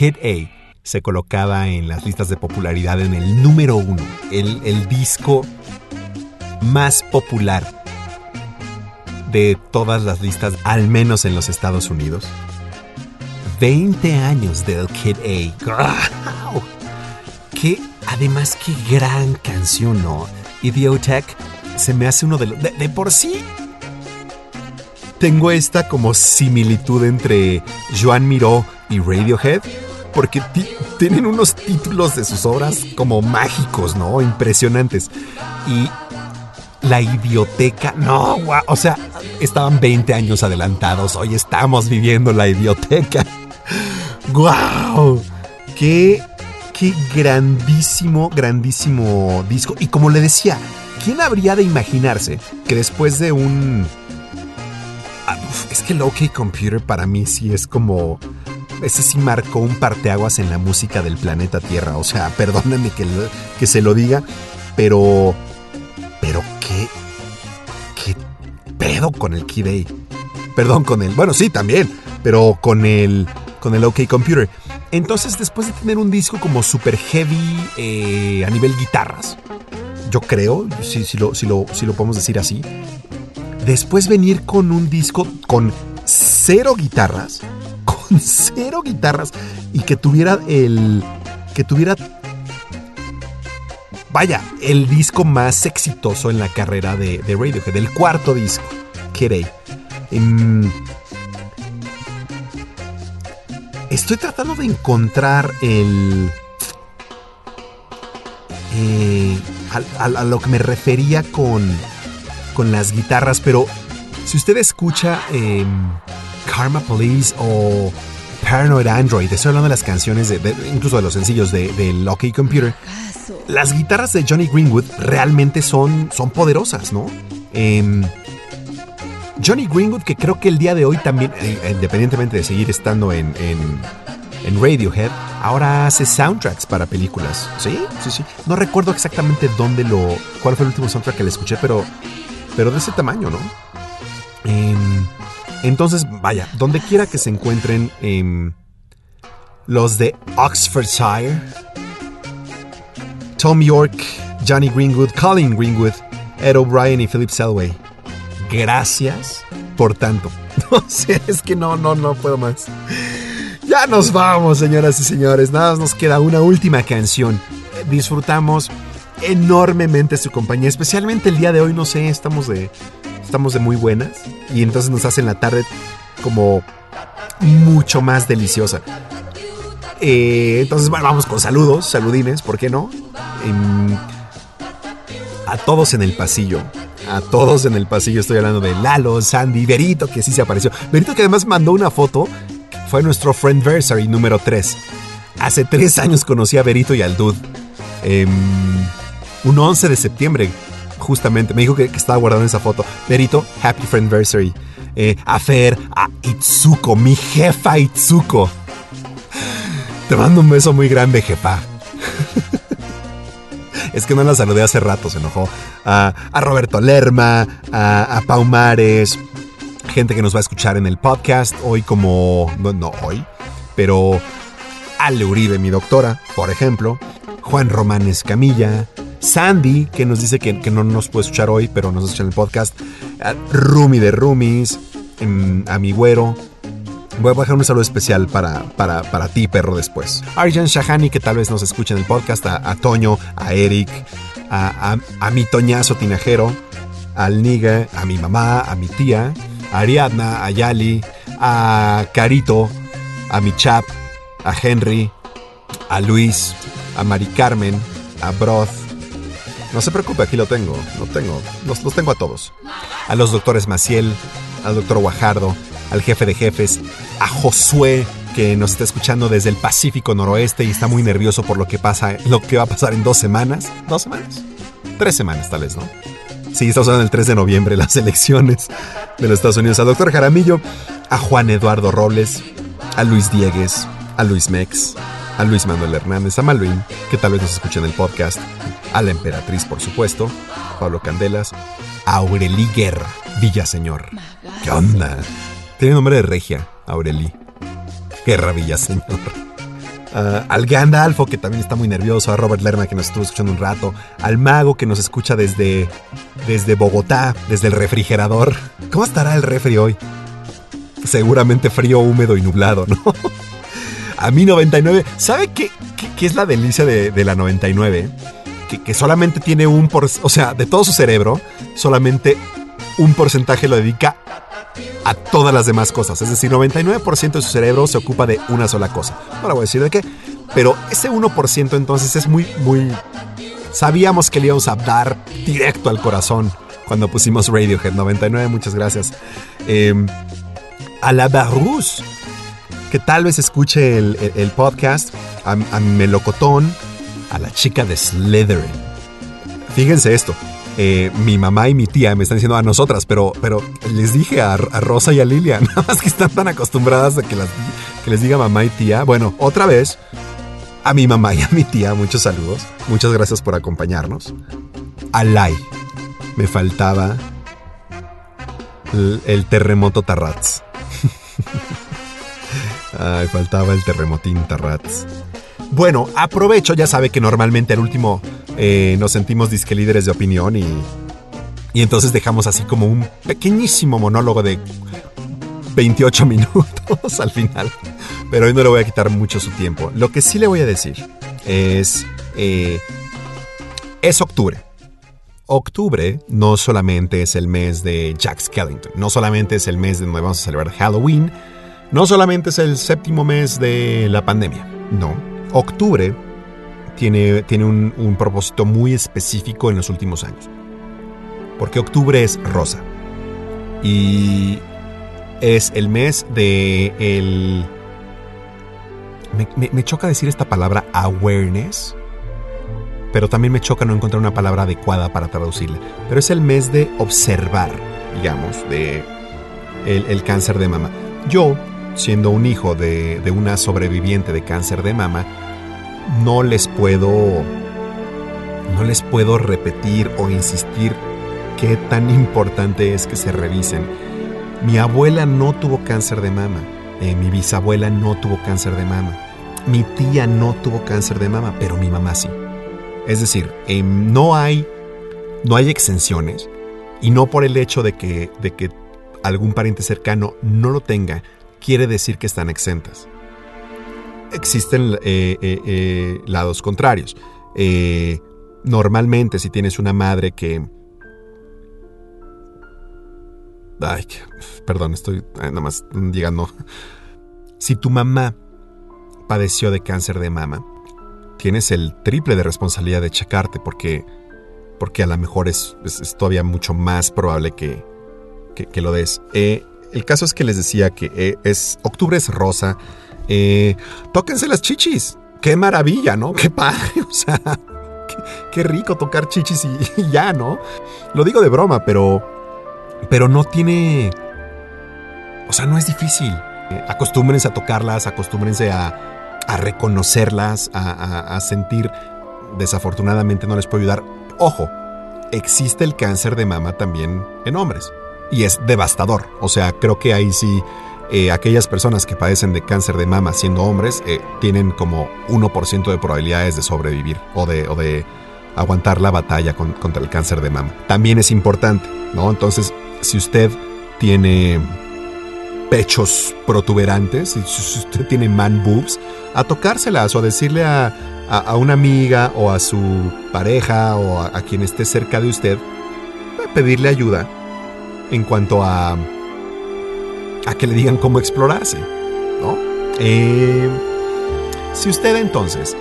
Kid A se colocaba en las listas de popularidad en el número uno, el, el disco más popular de todas las listas, al menos en los Estados Unidos. 20 años del Kid A. Que además, qué gran canción, ¿no? Idiotech se me hace uno de los. De, de por sí. Tengo esta como similitud entre Joan Miró y Radiohead. Porque ti- tienen unos títulos de sus obras como mágicos, ¿no? Impresionantes. Y la idioteca, no, guau, o sea, estaban 20 años adelantados. Hoy estamos viviendo la idioteca. [laughs] ¡Guau! ¡Qué, qué grandísimo, grandísimo disco! Y como le decía, ¿quién habría de imaginarse que después de un... Ah, es que el OK Computer para mí sí es como... Ese sí marcó un parteaguas en la música del planeta Tierra. O sea, [laughs] perdónenme que, que se lo diga, pero... Pero qué... ¿Qué pedo con el Kid A? Perdón, con el... Bueno, sí, también. Pero con el... Con el OK Computer. Entonces, después de tener un disco como super heavy eh, a nivel guitarras, yo creo, si, si, lo, si, lo, si lo podemos decir así, después venir con un disco con cero guitarras, cero guitarras, y que tuviera el... que tuviera... Vaya, el disco más exitoso en la carrera de, Radiohead, el cuarto disco, Kid. Em, estoy tratando de encontrar el... eh, a lo que me refería con, con las guitarras, pero si usted escucha em, Karma Police o Paranoid Android, estoy hablando de las canciones, de, de- incluso de los sencillos de, OK Computer, las guitarras de Johnny Greenwood realmente son, son poderosas, ¿no? Em, Johnny Greenwood, que creo que el día de hoy también, eh, independientemente de seguir estando en, en- en Radiohead, ahora hace soundtracks para películas. Sí, sí, sí. No recuerdo exactamente dónde lo. cuál fue el último soundtrack que le escuché, pero. Pero de ese tamaño, ¿no? Em, entonces, vaya, donde quiera que se encuentren em, los de Oxfordshire, Tom York, Johnny Greenwood, Colin Greenwood, Ed O'Brien y Philip Selway. Gracias por tanto. [laughs] No sé, es que no, no, no puedo más. Ya nos vamos, señoras y señores. Nada más nos queda una última canción. Disfrutamos enormemente su compañía, especialmente el día de hoy. No sé, estamos de, estamos de muy buenas y entonces nos hacen la tarde como mucho más deliciosa. Eh, entonces, bueno, vamos con saludos, saludines, ¿por qué no? Em, a todos en el pasillo. A todos en el pasillo estoy hablando de Lalo, Sandy, Berito, que sí se apareció. Berito que además mandó una foto. Fue nuestro Friendversary número 3. Hace tres años conocí a Berito y al Dude. Em, un 11 de septiembre, justamente. Me dijo que, estaba guardando esa foto. Berito, Happy Friendversary. Eh, a Fer, a Itsuko, mi jefa Itsuko. Te mando un beso muy grande, jefa. [laughs] Es que no la saludé hace rato, se enojó. A, a Roberto Lerma, a, a gente que nos va a escuchar en el podcast hoy como... No, no hoy, pero Ale Uribe, mi doctora, por ejemplo. Juan Román Escamilla. Sandy, que nos dice que, que no nos puede escuchar hoy, pero nos escucha en el podcast. a Rumi de Rumis. em, A mi güero. Voy a bajar un saludo especial para, para, para ti, perro, después. Arjan Shahani, que tal vez nos escuche en el podcast, a, Toño, a Eric, a, a- a mi Toñazo Tinajero, al Niga, a mi mamá, a mi tía, a Ariadna, a Yali, a Carito, a mi Chap, a Henry, a Luis, a Mari Carmen, a Broth. No se preocupe, aquí lo tengo, lo tengo, los, los tengo a todos. A los doctores Maciel, al doctor Guajardo, al jefe de jefes, a Josué, que nos está escuchando desde el Pacífico Noroeste y está muy nervioso por lo que pasa, lo que va a pasar en dos semanas. ¿Dos semanas? Tres semanas, tal vez, ¿no? Sí, estamos hablando del 3 de noviembre, las elecciones de los Estados Unidos. Al doctor Jaramillo, a Juan Eduardo Robles, a Luis Diegues, a Luis Mex, a Luis Manuel Hernández, a Malvin, que tal vez nos escuche en el podcast, a la emperatriz, por supuesto, Pablo Candelas, a Aurelí Guerra, Villaseñor. ¿Qué onda? Tiene nombre de regia, Aurelí. Guerra Villaseñor. [laughs] Ah, al Gandalfo, que también está muy nervioso, a Robert Lerma, que nos estuvo escuchando un rato, al Mago, que nos escucha desde, desde Bogotá, desde el refrigerador. [laughs] ¿Cómo estará el refri hoy? Seguramente frío, húmedo y nublado, ¿no? [laughs] A mí 99. ¿Sabe qué, qué, es la delicia de, la 99? Que, que solamente tiene un por, o sea, de todo su cerebro, solamente un porcentaje lo dedica a todas las demás cosas. Es decir, 99% de su cerebro se ocupa de una sola cosa. No voy a decir de qué, pero ese 1% entonces es muy, muy... Sabíamos que le íbamos a dar directo al corazón cuando pusimos Radiohead 99. Muchas gracias. Eh, a la Barrus, que tal vez escuche el, el- podcast, a, Melocotón, a la chica de Slytherin. Fíjense esto. eh, mi mamá y mi tía me están diciendo a nosotras, pero, pero les dije a, a Rosa y a Lilia, [laughs] nada más que están tan acostumbradas a que, las, que les diga mamá y tía. Bueno, otra vez, a mi mamá y a mi tía, muchos saludos. Muchas gracias por acompañarnos. A Lai, me faltaba el, el terremoto Tarrats. Ay, faltaba el terremotín Tarrats. Bueno, aprovecho, ya sabe que normalmente al último eh, nos sentimos disque líderes de opinión y, y entonces dejamos así como un pequeñísimo monólogo de 28 [laughs] minutos al final. Pero hoy no le voy a quitar mucho su tiempo. Lo que sí le voy a decir es... eh, es octubre. Octubre no solamente es el mes de Jack Skellington, no solamente es el mes de donde vamos a celebrar Halloween, no solamente es el séptimo mes de la pandemia, no. Octubre tiene, tiene un, un propósito muy específico en los últimos años. Porque octubre es rosa. Y es el mes de el... Me, me- me choca decir esta palabra awareness, pero también me choca no encontrar una palabra adecuada para traducirla. Pero es el mes de observar, digamos, de el, el cáncer de mama. Yo, siendo un hijo de, de una sobreviviente de cáncer de mama, no les puedo. No les puedo repetir o insistir qué tan importante es que se revisen. Mi abuela no tuvo cáncer de mama. eh, mi bisabuela no tuvo cáncer de mama. Mi tía no tuvo cáncer de mama, pero mi mamá sí. Es decir, em, no hay no hay exenciones y no por el hecho de que, de que algún pariente cercano no lo tenga, quiere decir que están exentas. Existen eh, eh, eh, lados contrarios. Normalmente si tienes una madre que... Ay, perdón, estoy nada más llegando. Si tu mamá padeció de cáncer de mama, tienes el triple de responsabilidad de checarte porque, porque a lo mejor es, es- es todavía mucho más probable que, que, que lo des. Eh, el caso es que les decía que eh, es octubre es rosa. Eh, tóquense las chichis. Qué maravilla, ¿no? Qué padre. [laughs] O sea, qué, rico tocar chichis y, ya, ¿no? Lo digo de broma, pero, pero no tiene... O sea, no es difícil. Eh, acostúmbrense a tocarlas, acostúmbrense a, reconocerlas, a- a sentir. Desafortunadamente no les puedo ayudar. Ojo, existe el cáncer de mama también en hombres. Y es devastador. O sea, creo que ahí sí, eh, aquellas personas que padecen de cáncer de mama siendo hombres eh, tienen como 1% de probabilidades de sobrevivir o de, o de aguantar la batalla con- contra el cáncer de mama. También es importante, ¿no? Entonces, si usted tiene pechos protuberantes, si usted tiene man boobs, a tocárselas o a decirle a, a- a una amiga o a su pareja o a, a quien esté cerca de usted, a pedirle ayuda en cuanto a, a que le digan cómo explorarse, ¿no? Eh, si usted entonces,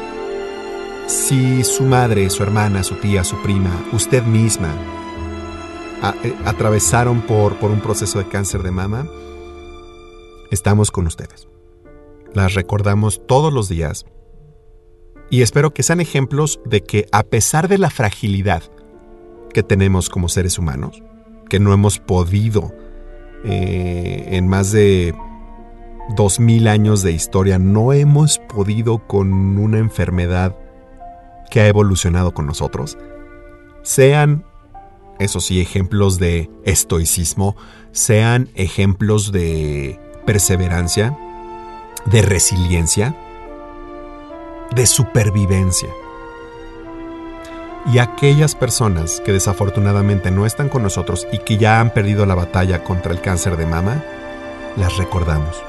si su madre, su hermana, su tía, su prima, usted misma, eh, atravesaron por, por un proceso de cáncer de mama, estamos con ustedes. Las recordamos todos los días y espero que sean ejemplos de que a pesar de la fragilidad que tenemos como seres humanos, que no hemos podido eh, en más de dos mil años de historia no hemos podido con una enfermedad que ha evolucionado con nosotros, sean, eso sí, ejemplos de estoicismo, sean ejemplos de perseverancia, de resiliencia, de supervivencia. Y aquellas personas que desafortunadamente no están con nosotros y que ya han perdido la batalla contra el cáncer de mama, las recordamos.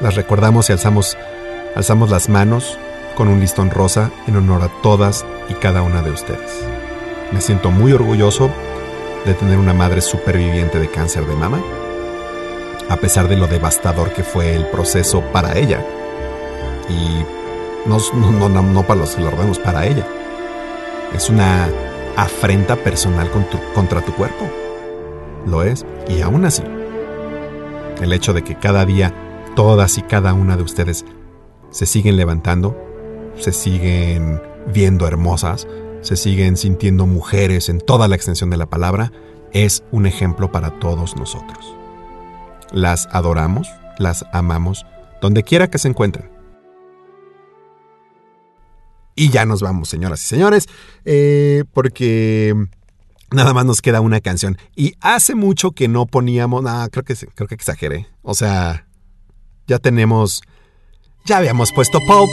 Las recordamos y alzamos, alzamos las manos con un listón rosa en honor a todas y cada una de ustedes. Me siento muy orgulloso de tener una madre superviviente de cáncer de mama, a pesar de lo devastador que fue el proceso para ella. Y no, no, no, no para los que lo para ella. Es una afrenta personal contra tu cuerpo. Lo es. Y aún así, el hecho de que cada día todas y cada una de ustedes se siguen levantando, se siguen viendo hermosas, se siguen sintiendo mujeres en toda la extensión de la palabra, es un ejemplo para todos nosotros. Las adoramos, las amamos, donde quiera que se encuentren. Y ya nos vamos, señoras y señores, eh, porque nada más nos queda una canción. Y hace mucho que no poníamos, no, creo que, creo que exageré. O sea, ya tenemos, ya habíamos puesto pop.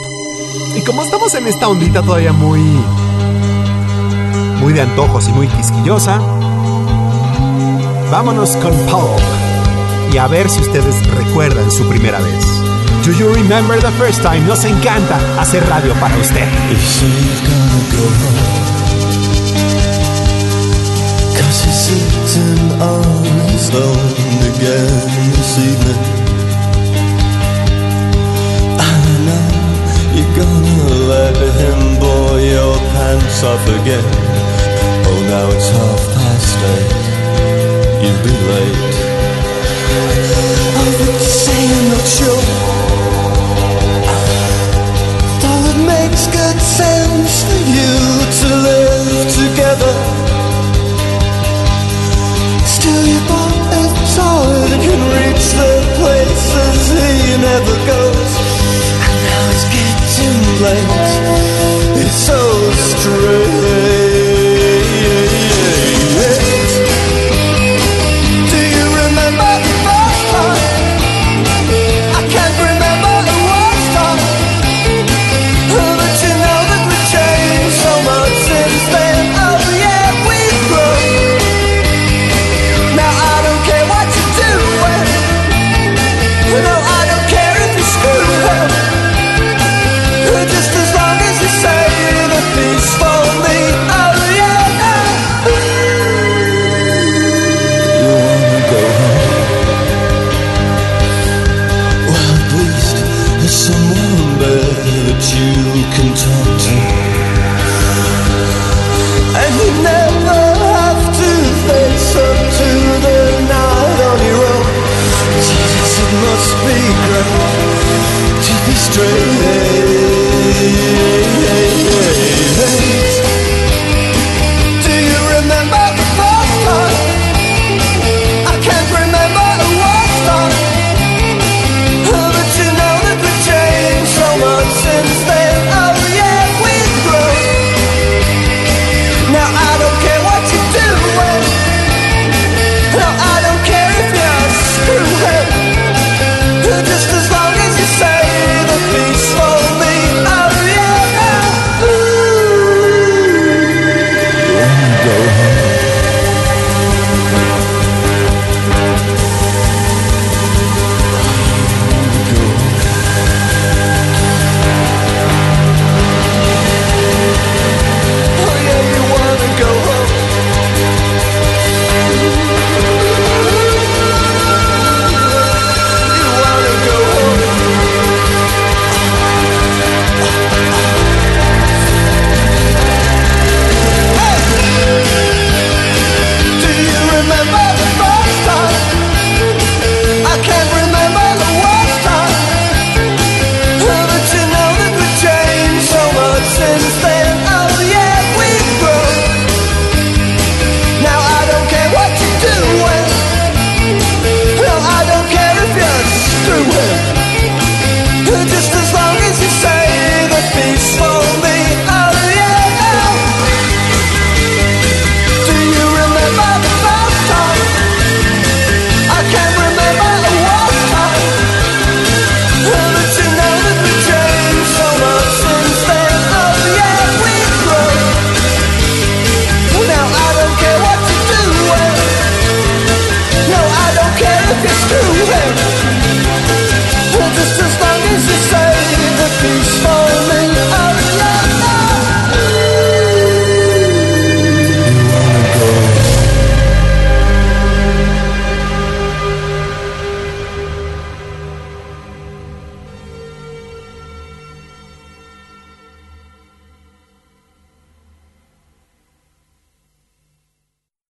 Y como estamos en esta ondita todavía muy, muy de antojos y muy quisquillosa, vámonos con pop. Y a ver si ustedes recuerdan su primera vez. Do you remember the first time? Nos encanta hacer radio para usted. You're let him blow your pants off again. Oh, now it's half past eight. You'll be late.